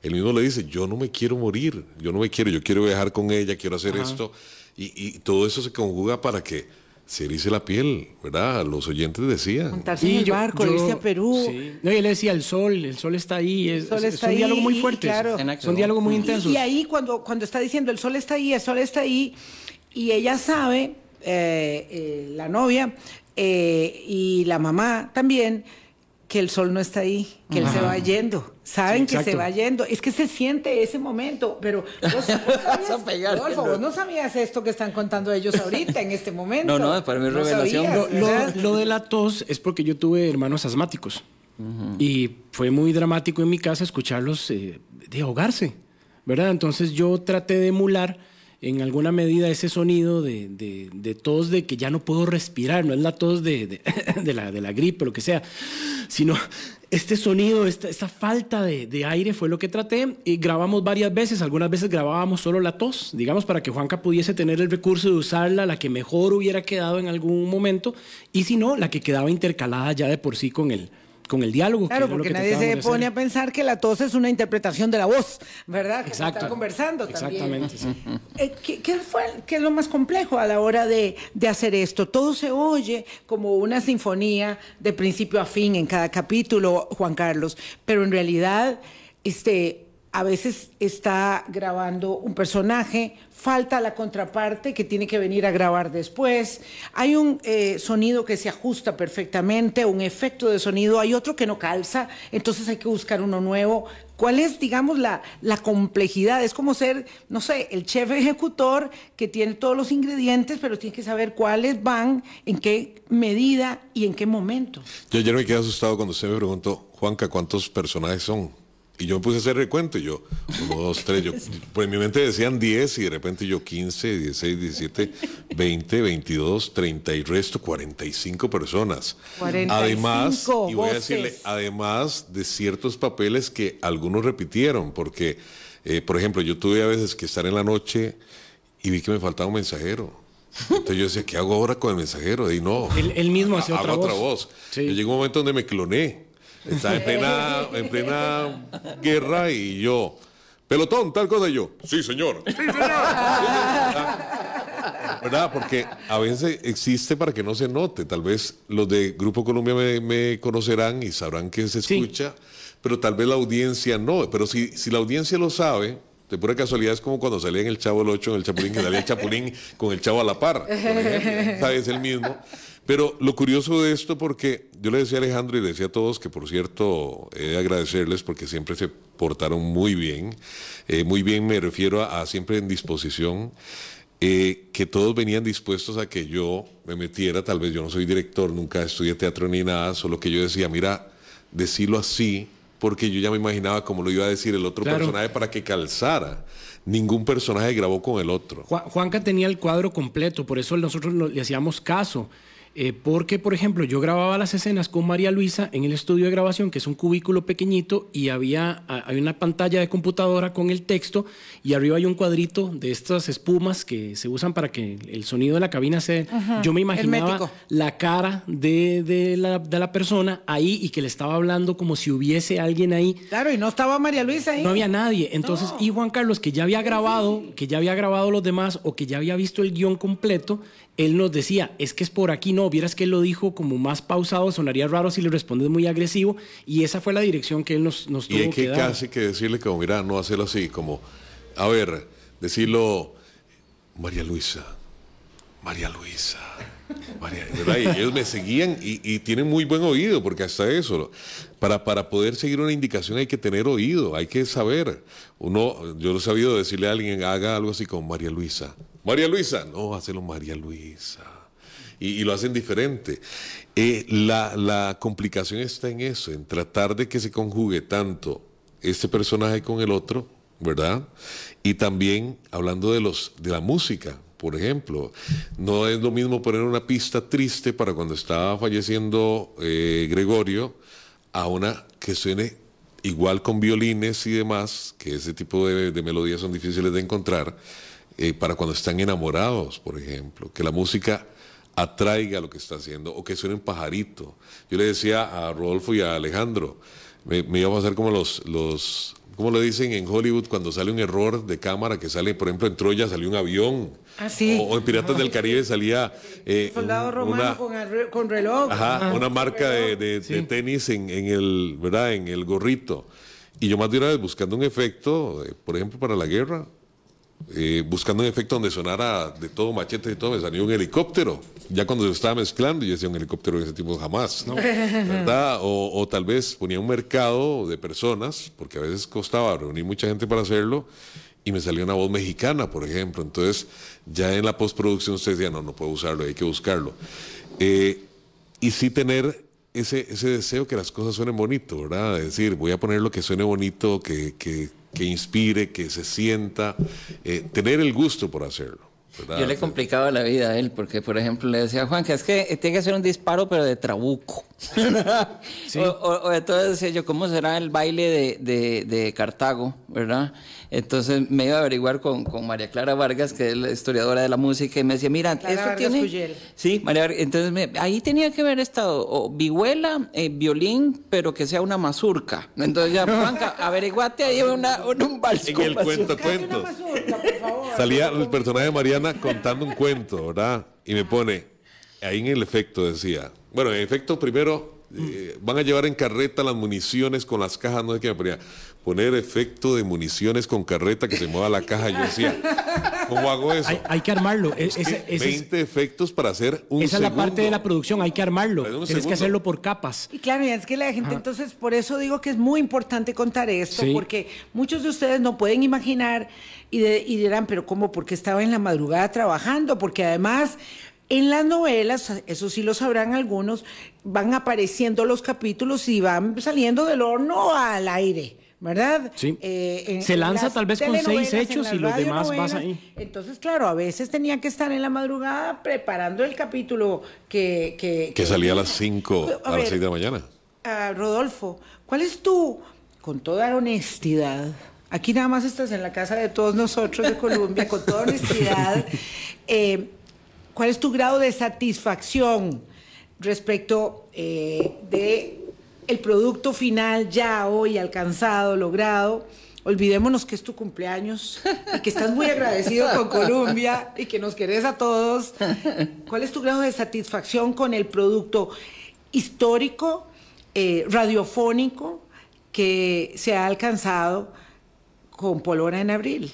Él mismo le dice, yo no me quiero morir, yo no me quiero, yo quiero viajar con ella, quiero hacer esto. Y, todo eso se conjuga para que se erice la piel, ¿verdad? Los oyentes decían. Montarse en el barco, irse a Perú. No, y él decía, el sol, el sol está ahí. Es, un diálogo muy fuerte. Claro. Son diálogos muy intensos. Y, ahí cuando, cuando está diciendo, el sol está ahí, el sol está ahí, y ella sabe eh, eh, la novia eh, y la mamá también, que el sol no está ahí, que él se va yendo. Saben que se va yendo. Es que se siente ese momento, pero (laughs) vos, no sabías esto que están contando ellos ahorita, en este momento. No, no, para mi revelación. lo, de la tos es porque yo tuve hermanos asmáticos. Y fue muy dramático en mi casa escucharlos de ahogarse, ¿verdad? Entonces yo traté de emular en alguna medida ese sonido de, de, tos de que ya no puedo respirar, no es la tos de, (laughs) la, de la gripe, lo que sea, sino este sonido, esta, falta de, aire fue lo que traté. Y grabamos varias veces, algunas veces grabábamos solo la tos, digamos, para que Juanca pudiese tener el recurso de usarla, la que mejor hubiera quedado en algún momento, y si no, la que quedaba intercalada ya de por sí con el, con el diálogo. Claro, porque nadie se pone a pensar que la tos es una interpretación de la voz, ¿verdad? Exacto. Que conversando Exactamente, sí. Eh, ¿qué, fue, ¿Qué es lo más complejo a la hora de, de, hacer esto? Todo se oye como una sinfonía de principio a fin en cada capítulo, Juan Carlos, pero en realidad, este a veces está grabando un personaje, falta la contraparte que tiene que venir a grabar después, hay un eh, sonido que se ajusta perfectamente, un efecto de sonido, hay otro que no calza, entonces hay que buscar uno nuevo. ¿Cuál es, digamos, la, la complejidad? Es como ser, no sé, el chef ejecutor que tiene todos los ingredientes, pero tiene que saber cuáles van, en qué medida y en qué momento. Yo ayer me quedé asustado cuando usted me preguntó, Juanca, ¿cuántos personajes son? Y yo me puse a hacer recuento y yo, uno, dos, tres, yo, (laughs) pues en mi mente decían 10 y de repente yo 15, 16, 17, 20, 22, 30 y resto, 45 personas. 45 además, y voy a decirle, además de ciertos papeles que algunos repitieron, porque, eh, por ejemplo, yo tuve a veces que estar en la noche y vi que me faltaba un mensajero. Entonces yo decía, ¿qué hago ahora con el mensajero? Y no. Él- él mismo hago otra otra voz. voz. Sí. Yo llegó un momento donde me cloné. Estaba en plena, en plena guerra y yo, pelotón, tal cosa, y yo, sí, señor. Sí, señor. (laughs) ¿Verdad? Porque a veces existe para que no se note. Tal vez los de Grupo Colombia me, me conocerán y sabrán que se Sí. escucha, pero tal vez la audiencia no. Pero si, si la audiencia lo sabe, de pura casualidad es como cuando salía en el Chavo el 8, en el Chapulín, que salía el Chapulín con el Chavo a la par. por ejemplo. (laughs) ¿Sabes? El mismo. Pero lo curioso de esto, porque yo le decía a Alejandro y le decía a todos que, por cierto, he de agradecerles porque siempre se portaron muy bien. Eh, muy bien me refiero a, a siempre en disposición. eh, que todos venían dispuestos a que yo me metiera, tal vez yo no soy director, nunca estudié teatro ni nada, solo que yo decía, mira, decirlo así, porque yo ya me imaginaba cómo lo iba a decir el otro Claro. personaje para que calzara. Ningún personaje grabó con el otro. Juan- Juanca tenía el cuadro completo, por eso nosotros le hacíamos caso. Eh, porque, por ejemplo, yo grababa las escenas con María Luisa en el estudio de grabación, que es un cubículo pequeñito, y había, hay una pantalla de computadora con el texto, y arriba hay un cuadrito de estas espumas que se usan para que el sonido de la cabina se... yo me imaginaba hermético. la cara de, de la, de la persona ahí y que le estaba hablando como si hubiese alguien ahí. Claro, y no estaba María Luisa ahí. No había nadie. Entonces, y Juan Carlos, que ya había grabado, que ya había grabado los demás o que ya había visto el guion completo, él nos decía, es que es por aquí, no, vieras que él lo dijo como más pausado, sonaría raro si le respondes muy agresivo, y esa fue la dirección que él nos, nos Y tuvo hay que, que dar. casi que decirle como, mira, no hacerlo así, como, a ver, decirlo, María Luisa, María Luisa, María. Y ellos me seguían y, y tienen muy buen oído, porque hasta eso, para, para poder seguir una indicación hay que tener oído, hay que saber. Uno, yo lo he sabido decirle a alguien, haga algo así como María Luisa. María Luisa, no, hazlo María Luisa y, lo hacen diferente. Eh, la, la complicación está en eso, en tratar de que se conjugue tanto este personaje con el otro, ¿verdad? Y también hablando de, los, de la música, por ejemplo, no es lo mismo poner una pista triste para cuando estaba falleciendo eh, Gregorio a una que suene igual con violines y demás, que ese tipo de, de melodías son difíciles de encontrar, eh, para cuando están enamorados, por ejemplo, que la música atraiga lo que está haciendo o que suene un pajarito. Yo le decía a Rodolfo y a Alejandro, me, me iba a pasar como los, los, ¿cómo le dicen en Hollywood cuando sale un error de cámara que sale, por ejemplo, en Troya salió un avión? Ah, sí. o, o en Piratas del Caribe salía eh, Soldado un- romano una, con, el- con reloj. Ajá, una marca de, de- de tenis en, en el, ¿verdad? En el gorrito. Y yo más de una vez buscando un efecto, eh, por ejemplo, para la guerra, eh, buscando un efecto donde sonara de todo machete y todo, me salió un helicóptero. Ya cuando se estaba mezclando, yo decía un helicóptero de ese tipo jamás. (laughs) ¿Verdad? O, o tal vez ponía un mercado de personas, porque a veces costaba reunir mucha gente para hacerlo, y me salió una voz mexicana, por ejemplo. Entonces, ya en la postproducción usted decía, no, no puedo usarlo, hay que buscarlo. Eh, y sí tener ese, ese deseo que las cosas suenen bonito, ¿verdad? Es decir, voy a poner lo que suene bonito, que, que, que inspire, que se sienta, eh, tener el gusto por hacerlo. ¿verdad? Yo le complicaba la vida a él, porque por ejemplo le decía, Juan, que es que tiene que ser un disparo, pero de trabuco. (laughs) o, o- o entonces decía yo, ¿cómo será el baile de, de- de Cartago, verdad? Entonces me iba a averiguar con, con María Clara Vargas, que es la historiadora de la música, y me decía, mira, Clara esto Vargas tiene... Cuyel. Sí, María Vargas. Entonces me- ahí tenía que haber estado o vihuela, eh, violín, pero que sea una mazurca. Entonces ya, (laughs) Juanca, averiguate ahí una, un, un vals En el cuento, cuento. mazurca, por favor. Salía el personaje de Mariana contando un cuento, ¿verdad? Y me pone, ahí en el efecto decía, bueno, en efecto primero eh, van a llevar en carreta las municiones con las cajas, no sé qué me ponía. poner efecto de municiones con carreta que se mueva la caja. Yo decía, ¿cómo hago eso? Hay, que armarlo. 20 efectos para hacer un Esa es la parte de la producción, hay que armarlo. Tienes que hacerlo por capas. Y claro, y es que la gente, entonces, por eso digo que es muy importante contar esto, porque muchos de ustedes no pueden imaginar y, y dirán, pero ¿cómo? Porque estaba en la madrugada trabajando, porque además en las novelas, eso sí lo sabrán algunos, van apareciendo los capítulos y van saliendo del horno al aire. ¿verdad? Sí. Eh, se lanza tal vez con seis hechos y los demás vas ahí. Entonces, claro, a veces tenía que estar en la madrugada preparando el capítulo que... Que, salía a las cinco, a, las seis de la mañana. Rodolfo, ¿cuál es tu, con toda honestidad, aquí nada más estás en la casa de todos nosotros de Colombia, con toda honestidad, (laughs) eh, ¿cuál es tu grado de satisfacción respecto eh, de el producto final ya hoy alcanzado, logrado. Olvidémonos que es tu cumpleaños y que estás muy agradecido con Colombia y que nos querés a todos. ¿Cuál es tu grado de satisfacción con el producto histórico, eh, radiofónico que se ha alcanzado con Polora en abril?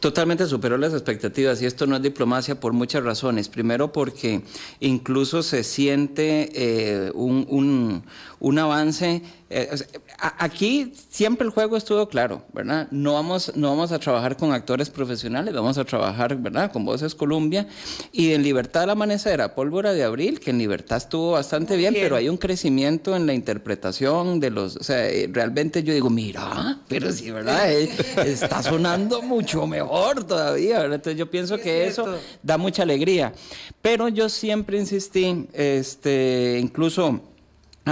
Totalmente superó las expectativas y esto no es diplomacia por muchas razones. Primero porque incluso se siente eh, un, un avance. Eh, aquí siempre el juego estuvo claro, ¿verdad? No vamos, no vamos a trabajar con actores profesionales, vamos a trabajar, ¿verdad? Con Voces Colombia y en Libertad del Amanecer, a Pólvora de Abril, que en Libertad estuvo bastante bien, pero hay un crecimiento en la interpretación de los, o sea, eh, realmente yo digo, mira, pero sí, ¿verdad? Eh, está sonando mucho mejor todavía, ¿verdad? Entonces yo pienso que eso da mucha alegría. Pero yo siempre insistí, este, incluso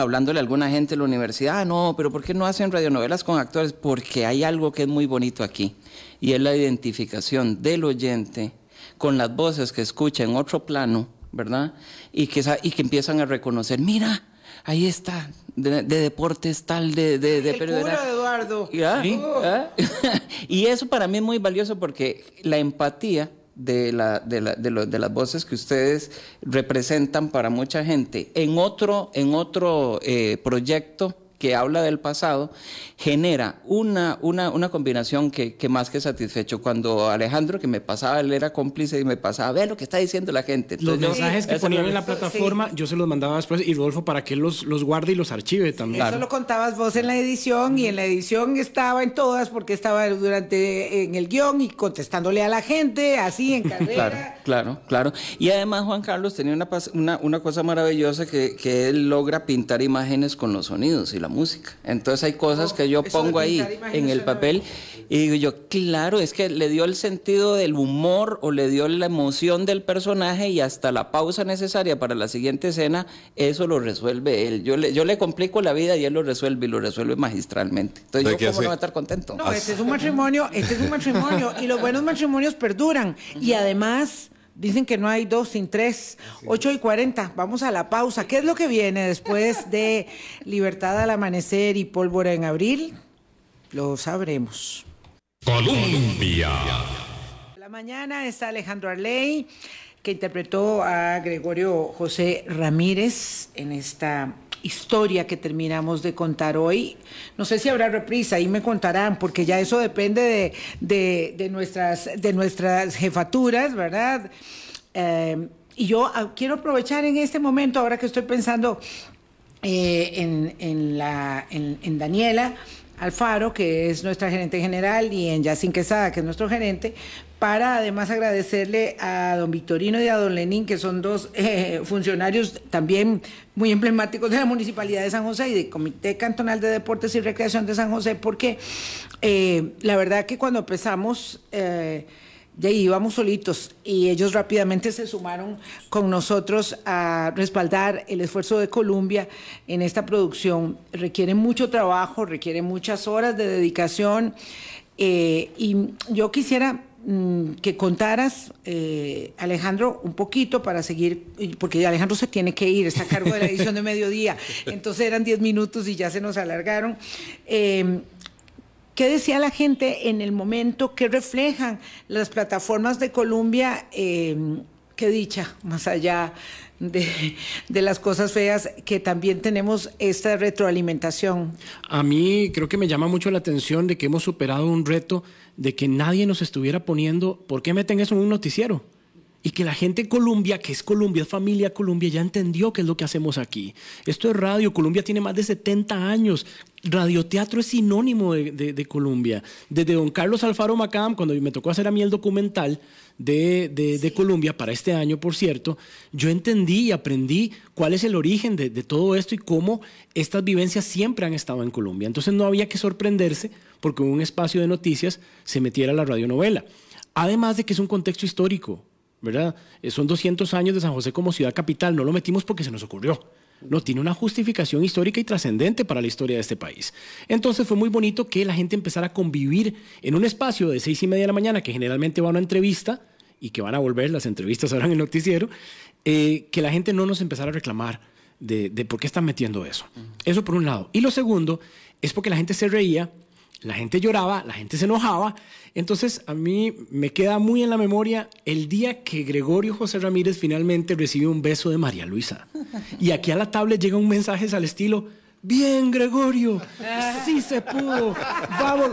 hablándole a alguna gente de la universidad, ah, no, pero ¿por qué no hacen radionovelas con actores? Porque hay algo que es muy bonito aquí, y es la identificación del oyente con las voces que escucha en otro plano, ¿verdad? Y que, y que empiezan a reconocer, mira, ahí está, de, deportes tal, de... de, de El Eduardo. (laughs) y eso para mí es muy valioso porque la empatía de, la, de, la, de, de, las voces que ustedes representan para mucha gente en otro, en otro eh, proyecto que habla del pasado, genera una, una, una combinación que, que, más que satisfecho. Cuando Alejandro, que me pasaba, él era cómplice y me pasaba, ve lo que está diciendo la gente. los mensajes que ponían en la plataforma, yo se los mandaba después y Rodolfo para que los, los guarde y los archive también. Eso lo contabas vos en la edición y en la edición estaba en todas porque estaba durante en el guion y contestándole a la gente, así en (laughs) carrera. claro, claro, claro. Y además Juan Carlos tenía una, una, una cosa maravillosa que, que él logra pintar imágenes con los sonidos y la música. Entonces hay cosas que yo pongo ahí en el papel y digo yo, claro, es que le dio el sentido del humor o le dio la emoción del personaje y hasta la pausa necesaria para la siguiente escena, eso lo resuelve él. Yo le, yo le complico la vida y él lo resuelve y lo resuelve magistralmente. Entonces yo cómo no voy a estar contento. No, este es un matrimonio, este es un matrimonio y los buenos matrimonios perduran (laughs) y además Dicen que no hay dos sin tres. Ocho y cuarenta. Vamos a la pausa. ¿Qué es lo que viene después de Libertad al Amanecer y Pólvora en Abril? Lo sabremos. Colombia. La mañana está Alejandro Arley, que interpretó a Gregorio José Ramírez en esta historia que terminamos de contar hoy. No sé si habrá reprisa, ahí me contarán, porque ya eso depende de, nuestras, de nuestras jefaturas, ¿verdad? Eh, y yo ah, quiero aprovechar en este momento, ahora que estoy pensando eh, en, la, en, Daniela, Alfaro, que es nuestra gerente general, y en Yacine Quesada, que es nuestro gerente, para además agradecerle a don Victorino y a don Lenín, que son dos eh, funcionarios también muy emblemáticos de la Municipalidad de San José y del Comité Cantonal de Deportes y Recreación de San José, porque eh, la verdad que cuando empezamos... Eh, ya íbamos solitos y ellos rápidamente se sumaron con nosotros a respaldar el esfuerzo de Colombia en esta producción. Requiere mucho trabajo, requiere muchas horas de dedicación y yo quisiera que contaras, eh, Alejandro, un poquito para seguir, porque Alejandro se tiene que ir, está a cargo de la edición de mediodía, (laughs) entonces eran 10 minutos y ya se nos alargaron. Em, ¿Qué decía la gente en el momento? ¿Qué reflejan las plataformas de Colombia em, qué dicha, más allá de, de, las cosas feas, que también tenemos esta retroalimentación. A mí creo que me llama mucho la atención de que hemos superado un reto de que nadie nos estuviera poniendo, ¿por qué meten eso en un noticiero? y que la gente de Colombia, que es Colombia, es familia Colombia, ya entendió qué es lo que hacemos aquí. Esto es radio, Colombia tiene más de 70 años. Radioteatro es sinónimo de, Colombia. Desde don Carlos Alfaro Macam, cuando me tocó hacer a mí el documental de, de Colombia para este año, por cierto, yo entendí y aprendí cuál es el origen de, todo esto y cómo estas vivencias siempre han estado en Colombia. Entonces no había que sorprenderse porque en un espacio de noticias se metiera la radionovela. Además de que es un contexto histórico. ¿verdad? Eh, son 200 años de San José como ciudad capital, no lo metimos porque se nos ocurrió. No, tiene una justificación histórica y trascendente para la historia de este país. Entonces fue muy bonito que la gente empezara a convivir en un espacio de seis y media de la mañana, que generalmente va a una entrevista y que van a volver, las entrevistas ahora en el noticiero, eh, que la gente no nos empezara a reclamar de, de por qué están metiendo eso. Eso por un lado. Y lo segundo es porque la gente se reía la gente lloraba, la gente se enojaba. Entonces a mí me queda muy en la memoria el día que Gregorio José Ramírez finalmente recibe un beso de María Luisa. Y aquí a la tablet llega un mensaje al estilo, bien Gregorio, sí se pudo, vamos.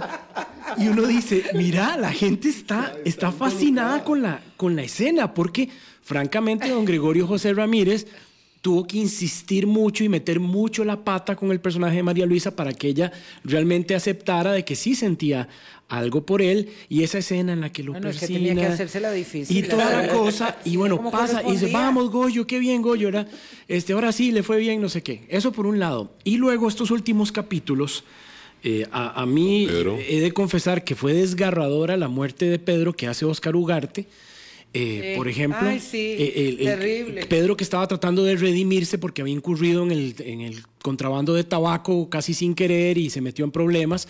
Y uno dice, mira, la gente está, está fascinada con la, con la escena, porque francamente don Gregorio José Ramírez tuvo que insistir mucho y meter mucho la pata con el personaje de María Luisa para que ella realmente aceptara de que sí sentía algo por él y esa escena en la que lo bueno, persina, que tenía que hacérsela difícil. Y toda la cosa, y bueno, pasa y dice, vamos Goyo, qué bien Goyo, era, este, ahora sí, le fue bien, no sé qué. Eso por un lado. Y luego estos últimos capítulos, eh, a, a, mí he de confesar que fue desgarradora la muerte de Pedro que hace Oscar Ugarte. Eh, por ejemplo, eh, Pedro que estaba tratando de redimirse porque había incurrido en el, contrabando de tabaco casi sin querer y se metió en problemas,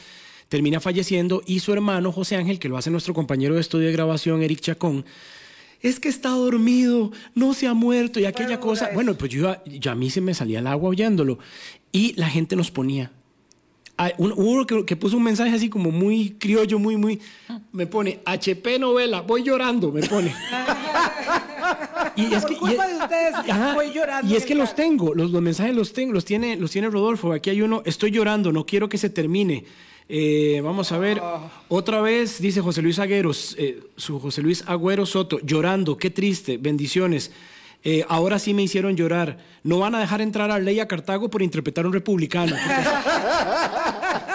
termina falleciendo y su hermano José Ángel, que lo hace nuestro compañero de estudio de grabación, Eric Chacón, es que está dormido, no se ha muerto y aquella cosa. Bueno, pues yo, yo, a mí se me salía el agua oyéndolo y la gente nos ponía, uno que, puso un mensaje así como muy criollo, muy, muy. Me pone HP novela, voy llorando, me pone. (laughs) y es que, voy llorando. Y es que los tengo, los, mensajes los tengo, los tiene, los tiene Rodolfo. Aquí hay uno, estoy llorando, no quiero que se termine. Eh, vamos a ver, ah. otra vez dice José Luis Agüeros, eh, su José Luis Agüero Soto, llorando, qué triste, bendiciones. Eh, ahora sí me hicieron llorar. No van a dejar entrar a Ley a Cartago por interpretar un republicano. (laughs)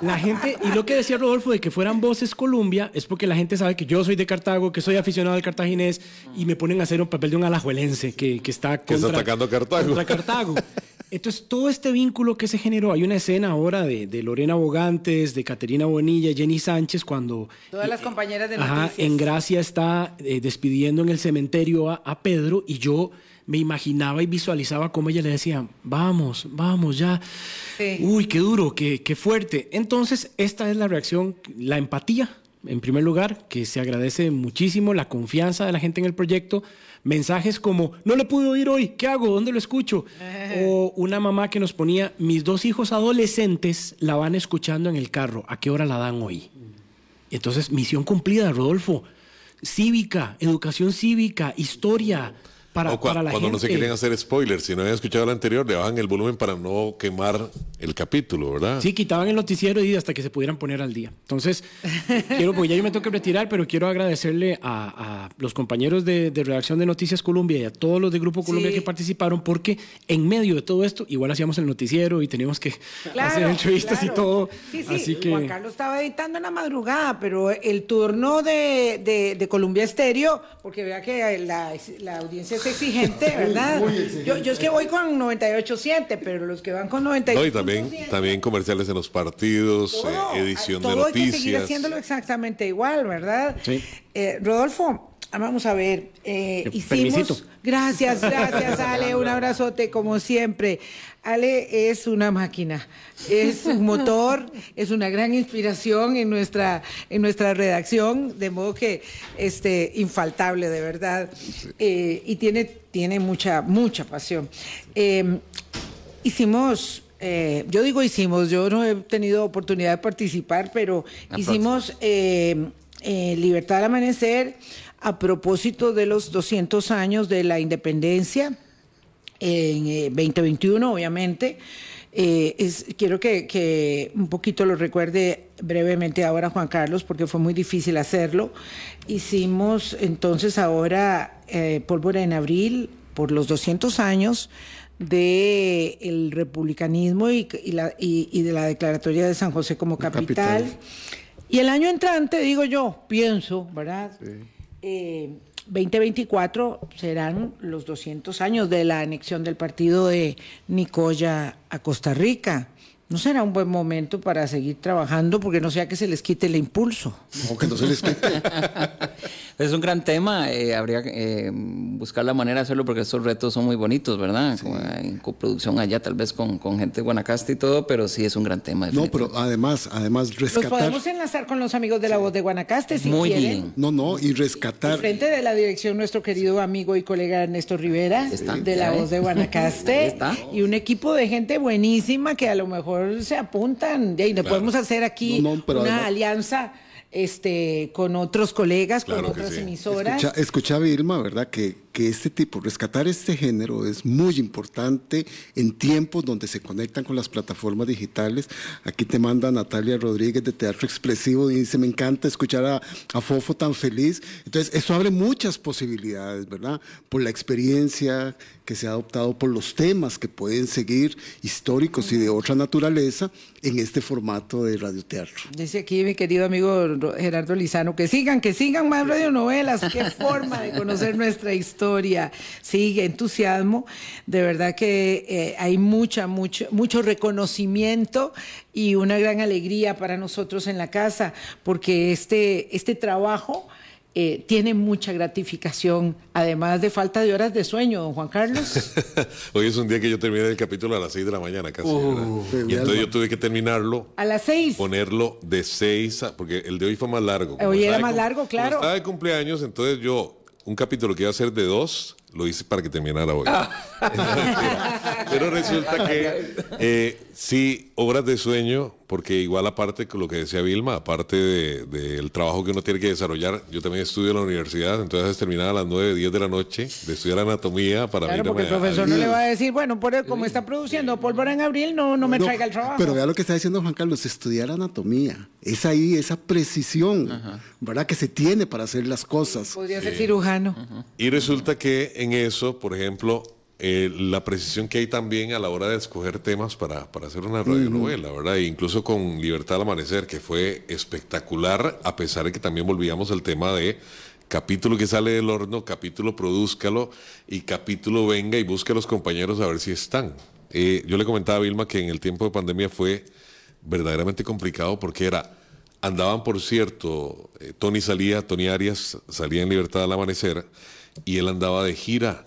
La gente, y lo que decía Rodolfo de que fueran voces Colombia, es porque la gente sabe que yo soy de Cartago, que soy aficionado al cartaginés, y me ponen a hacer un papel de un alajuelense que, que está contra, atacando Cartago. Contra Cartago. Entonces, todo este vínculo que se generó, hay una escena ahora de, Lorena Bogantes, de Caterina Bonilla, Jenny Sánchez, cuando... Todas las compañeras de noticias. en Gracia está eh, despidiendo en el cementerio a, Pedro y yo me imaginaba y visualizaba cómo ella le decía, vamos, vamos, ya. Uy, qué duro, qué, qué fuerte. Entonces, esta es la reacción, la empatía, en primer lugar, que se agradece muchísimo, la confianza de la gente en el proyecto mensajes como, no le pude oír hoy, ¿qué hago? ¿Dónde lo escucho? O una mamá que nos ponía, mis dos hijos adolescentes la van escuchando en el carro, ¿a qué hora la dan hoy? Entonces, misión cumplida, Rodolfo. Cívica, educación cívica, historia, para, cuando no se quieren hacer spoilers, si no habían escuchado el anterior, le bajan el volumen para no quemar el capítulo, ¿verdad? Sí, quitaban el noticiero y hasta que se pudieran poner al día. Entonces, (laughs) quiero, porque ya yo me tengo que retirar, pero quiero agradecerle a, los compañeros de, redacción de Noticias Colombia y a todos los de Grupo Colombia que participaron, porque en medio de todo esto, igual hacíamos el noticiero y teníamos que hacer entrevistas y todo. Sí, sí, Así que... Juan Carlos estaba editando en la madrugada, pero el turno de, de, Colombia Estéreo, porque vea que la, la audiencia exigente, (laughs) ¿verdad? Yo, yo, es que voy con 98.7, pero los que van con 98. No, y también, también comerciales en los partidos, eh, edición de noticias. Hay que seguir haciéndolo exactamente igual, ¿verdad? Sí. Eh, Rodolfo, vamos a ver. Eh, hicimos. Gracias, gracias, (laughs) Ale. Un abrazote, como siempre. Ale es una máquina, es un motor, es una gran inspiración en nuestra, en nuestra redacción, de modo que este, infaltable, de verdad. Eh, y tiene, tiene mucha, mucha pasión. Em, hicimos. Eh, yo digo hicimos, yo no he tenido oportunidad de participar, pero hicimos eh, Libertad al Amanecer, a propósito de los 200 años de la independencia en 2021, eh, obviamente. Eh, es, quiero que, un poquito lo recuerde brevemente ahora Juan Carlos, porque fue muy difícil hacerlo. Hicimos entonces ahora eh, Pólvora en Abril por los 200 años del republicanismo y, de la declaratoria de San José como capital. Y el año entrante, digo yo, pienso, ¿verdad? 2024 eh, serán los 200 años de la anexión del partido de Nicoya a Costa Rica. ¿No será un buen momento para seguir trabajando porque no sea que se les quite el impulso? No, que no se les quite. (laughs) es un gran tema, eh, habría que eh, buscar la manera de hacerlo porque estos retos son muy bonitos, ¿verdad? en coproducción allá, tal vez con, gente de Guanacaste y todo, pero sí es un gran tema. No, pero además, además rescatar... Los podemos enlazar con los amigos de la voz de Guanacaste si muy Bien. No, no, y rescatar... frente de la dirección, nuestro querido amigo y colega Ernesto Rivera, de la voz de Guanacaste, y un equipo de gente buenísima que a lo mejor se apuntan, y le podemos hacer aquí una alianza este, con otros colegas, con otras emisoras. Escucha, escuchaba Irma, ¿verdad? Que, que este tipo, rescatar este género es muy importante en tiempos donde se conectan con las plataformas digitales. Aquí te manda Natalia Rodríguez de Teatro Expresivo y dice, me encanta escuchar a, a Fofo tan feliz. Entonces, eso abre muchas posibilidades, ¿verdad? Por la experiencia que se ha adoptado, por los temas que pueden seguir históricos y de otra naturaleza en este formato de radioteatro. Dice aquí mi querido amigo Gerardo Lizano, que sigan, que sigan más radionovelas, qué (laughs) forma de conocer nuestra historia, sigue entusiasmo, de verdad que eh, hay mucha, mucho, mucho reconocimiento y una gran alegría para nosotros en la casa, porque este, este trabajo eh, tiene mucha gratificación, además de falta de horas de sueño, don Juan Carlos. (laughs) Hoy es un día que yo terminé el capítulo a las 6 de la mañana casi. Uh, y entonces yo tuve que terminarlo. A las 6. Ponerlo de 6 a, porque el de hoy fue más largo. Hoy era más largo, claro. estaba de cumpleaños, entonces yo, un capítulo que iba a ser de 2, lo hice para que terminara hoy. (laughs) (laughs) Pero (laughs) resulta que eh, sí, obras de sueño, porque igual aparte con lo que decía Vilma, aparte del trabajo que uno tiene que desarrollar, yo también estudio en la universidad, entonces terminaba a las 9, 10 de la noche de estudiar anatomía para Claro, porque el profesor no le va a decir, bueno, por, como está produciendo pólvora en abril, no, no me traiga el trabajo. Pero vea lo que está diciendo Juan Carlos, estudiar anatomía. Es ahí esa precisión, ¿verdad? Que se tiene para hacer las cosas. Podría ser cirujano. Y resulta que en eso, por ejemplo, eh, la precisión que hay también a la hora de escoger temas para, para hacer una radionovela, ¿verdad? E incluso con Libertad al Amanecer, que fue espectacular, a pesar de que también volvíamos al tema de capítulo que sale del horno, capítulo produzcalo y capítulo venga y busque a los compañeros a ver si están. Eh, yo le comentaba a Vilma que en el tiempo de pandemia fue verdaderamente complicado porque era, andaban por cierto, eh, Tony salía, Tony Arias salía en Libertad al Amanecer y él andaba de gira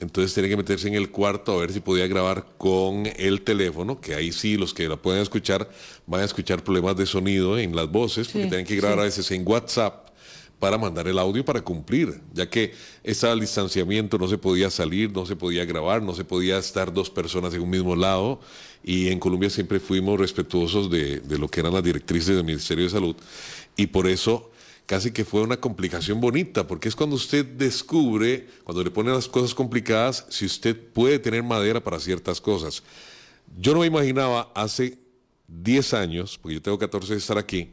entonces tenía que meterse en el cuarto a ver si podía grabar con el teléfono, que ahí sí los que la pueden escuchar van a escuchar problemas de sonido en las voces, porque tienen que grabar a veces en WhatsApp para mandar el audio para cumplir, ya que estaba el distanciamiento, no se podía salir, no se podía grabar, no se podía estar dos personas en un mismo lado, y en Colombia siempre fuimos respetuosos de, de lo que eran las directrices del Ministerio de Salud, y por eso casi que fue una complicación bonita, porque es cuando usted descubre, cuando le ponen las cosas complicadas, si usted puede tener madera para ciertas cosas. Yo no me imaginaba hace 10 años, porque yo tengo 14 de estar aquí,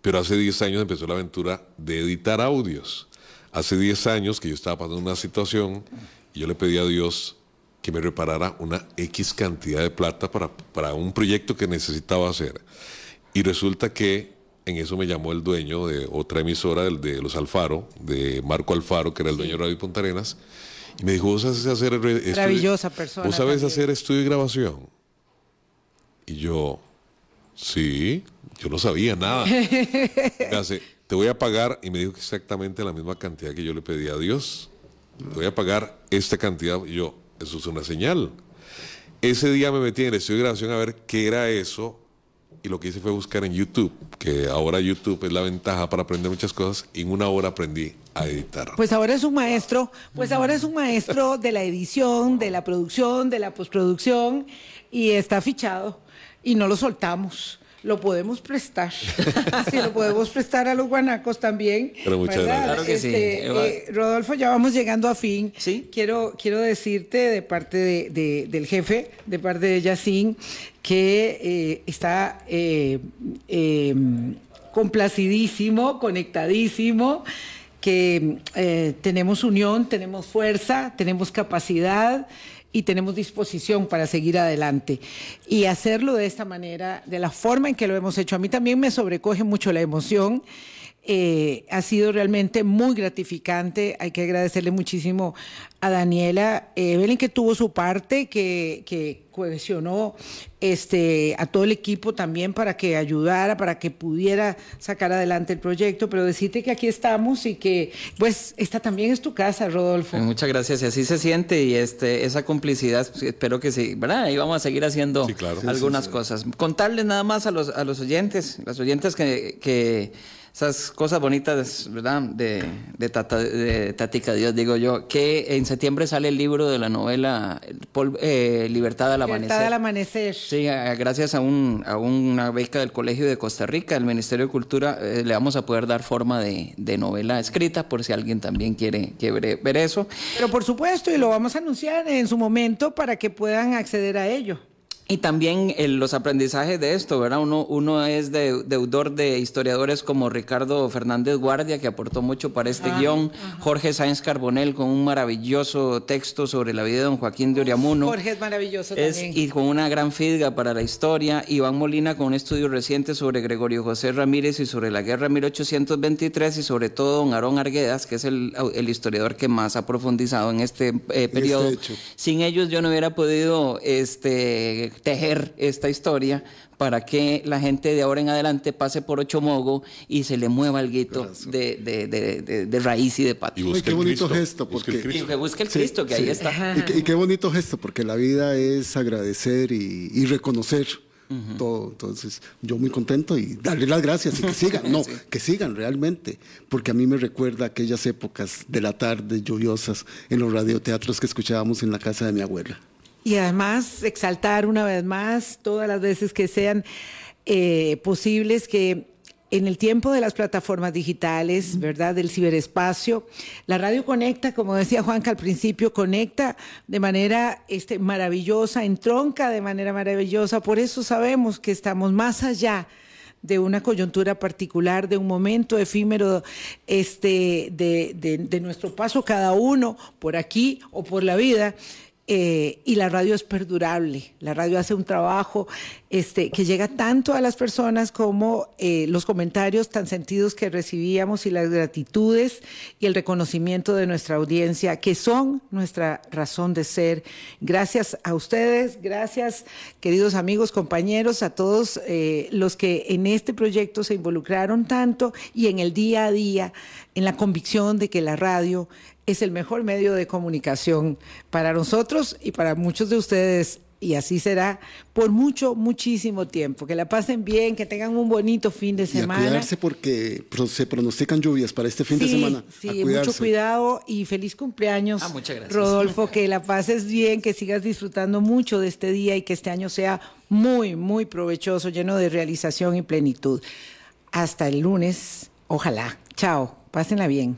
pero hace 10 años empezó la aventura de editar audios. Hace 10 años que yo estaba pasando una situación y yo le pedí a Dios que me reparara una X cantidad de plata para, para un proyecto que necesitaba hacer. Y resulta que en eso me llamó el dueño de otra emisora, el de los Alfaro, de Marco Alfaro, que era el dueño de Radio Punta Arenas, y me dijo, ¿vos sabes hacer? Maravillosa persona. ¿Vos sabes hacer estudio y grabación? Y yo, sí, yo no sabía nada. (laughs) me hace, te voy a pagar, y me dijo exactamente la misma cantidad que yo le pedí a Dios. Te voy a pagar esta cantidad. Y yo, eso es una señal. Ese día me metí en el estudio de grabación a ver qué era eso y lo que hice fue buscar en YouTube, que ahora YouTube es la ventaja para aprender muchas cosas, y en una hora aprendí a editar. Pues ahora es un maestro, pues ahora es un maestro de la edición, de la producción, de la postproducción, y está fichado, y no lo soltamos lo podemos prestar. (laughs) sí, lo podemos prestar a los guanacos también. Pero muchas gracias. Claro que sí. Este, eh, Rodolfo, ya vamos llegando a fin. Sí. Quiero, quiero decirte de parte de, del jefe, de parte de Yacine, que eh, está eh, complacidísimo, conectadísimo que tenemos unión, tenemos fuerza, tenemos capacidad y tenemos disposición para seguir adelante. Y hacerlo de esta manera, de la forma en que lo hemos hecho. A mí también me sobrecoge mucho la emoción. Eh, ha sido realmente muy gratificante. Hay que agradecerle muchísimo a Daniela eh, Belén, que tuvo su parte, que, que cohesionó este, a todo el equipo también para que ayudara, para que pudiera sacar adelante el proyecto, pero decirte que aquí estamos y que, pues, esta también es tu casa, Rodolfo. Muchas gracias, y así se siente, y este, esa complicidad, pues, espero que sí, ¿verdad? Y vamos a seguir haciendo algunas cosas. Contarles nada más a los, a los oyentes, las oyentes que, que esas cosas bonitas, ¿verdad? De, de, tata, de Tatica Dios, digo yo, que en septiembre sale el libro de la novela eh, Libertad al Amanecer. Libertad al Amanecer. Sí, gracias a, un, a una beca del Colegio de Costa Rica, el Ministerio de Cultura, eh, le vamos a poder dar forma de, de, novela escrita, por si alguien también quiere, quiere ver eso. Pero por supuesto, y lo vamos a anunciar en su momento para que puedan acceder a ello. Y también los aprendizajes de esto, ¿verdad? Uno, uno es deudor de historiadores como Ricardo Fernández Guardia, que aportó mucho para este guion, Jorge Sáenz Carbonel con un maravilloso texto sobre la vida de don Joaquín de Oriamuno. Jorge es maravilloso también. Y con una gran fidga para la historia. Iván Molina con un estudio reciente sobre Gregorio José Ramírez y sobre la guerra 1823 y sobre todo don Aarón Arguedas, que es el, historiador que más ha profundizado en este eh, periodo. Sin ellos yo no hubiera podido... este tejer esta historia para que la gente de ahora en adelante pase por Ocho Mogo y se le mueva el guito de, de, de, raíz y de patio. Y qué bonito gesto. Porque, y que busque el Cristo, que ahí está. Y, qué, bonito gesto, porque la vida es agradecer y, reconocer. todo. Entonces, yo muy contento y darle las gracias y que sigan, (laughs) no, que sigan realmente, porque a mí me recuerda aquellas épocas de la tarde lluviosas en los radioteatros que escuchábamos en la casa de mi abuela. Y además exaltar una vez más, todas las veces que sean eh, posibles, que en el tiempo de las plataformas digitales, ¿verdad? Del ciberespacio, la radio conecta, como decía Juanca al principio, conecta de manera este, maravillosa, entronca de manera maravillosa. Por eso sabemos que estamos más allá de una coyuntura particular, de un momento efímero este, de, de nuestro paso cada uno por aquí o por la vida, eh, y la radio es perdurable. La radio hace un trabajo este, que llega tanto a las personas como eh, los comentarios tan sentidos que recibíamos y las gratitudes y el reconocimiento de nuestra audiencia, que son nuestra razón de ser. Gracias a ustedes, gracias queridos amigos, compañeros, a todos eh, los que en este proyecto se involucraron tanto y en el día a día, en la convicción de que la radio es el mejor medio de comunicación para nosotros y para muchos de ustedes. Y así será por mucho, muchísimo tiempo. Que la pasen bien, que tengan un bonito fin de semana. Y a cuidarse porque se pronostican lluvias para este fin de semana. Sí, mucho cuidado y feliz cumpleaños, ah, muchas gracias. Rodolfo. Que la pases bien, que sigas disfrutando mucho de este día y que este año sea muy, muy provechoso, lleno de realización y plenitud. Hasta el lunes, ojalá. Chao, pásenla bien.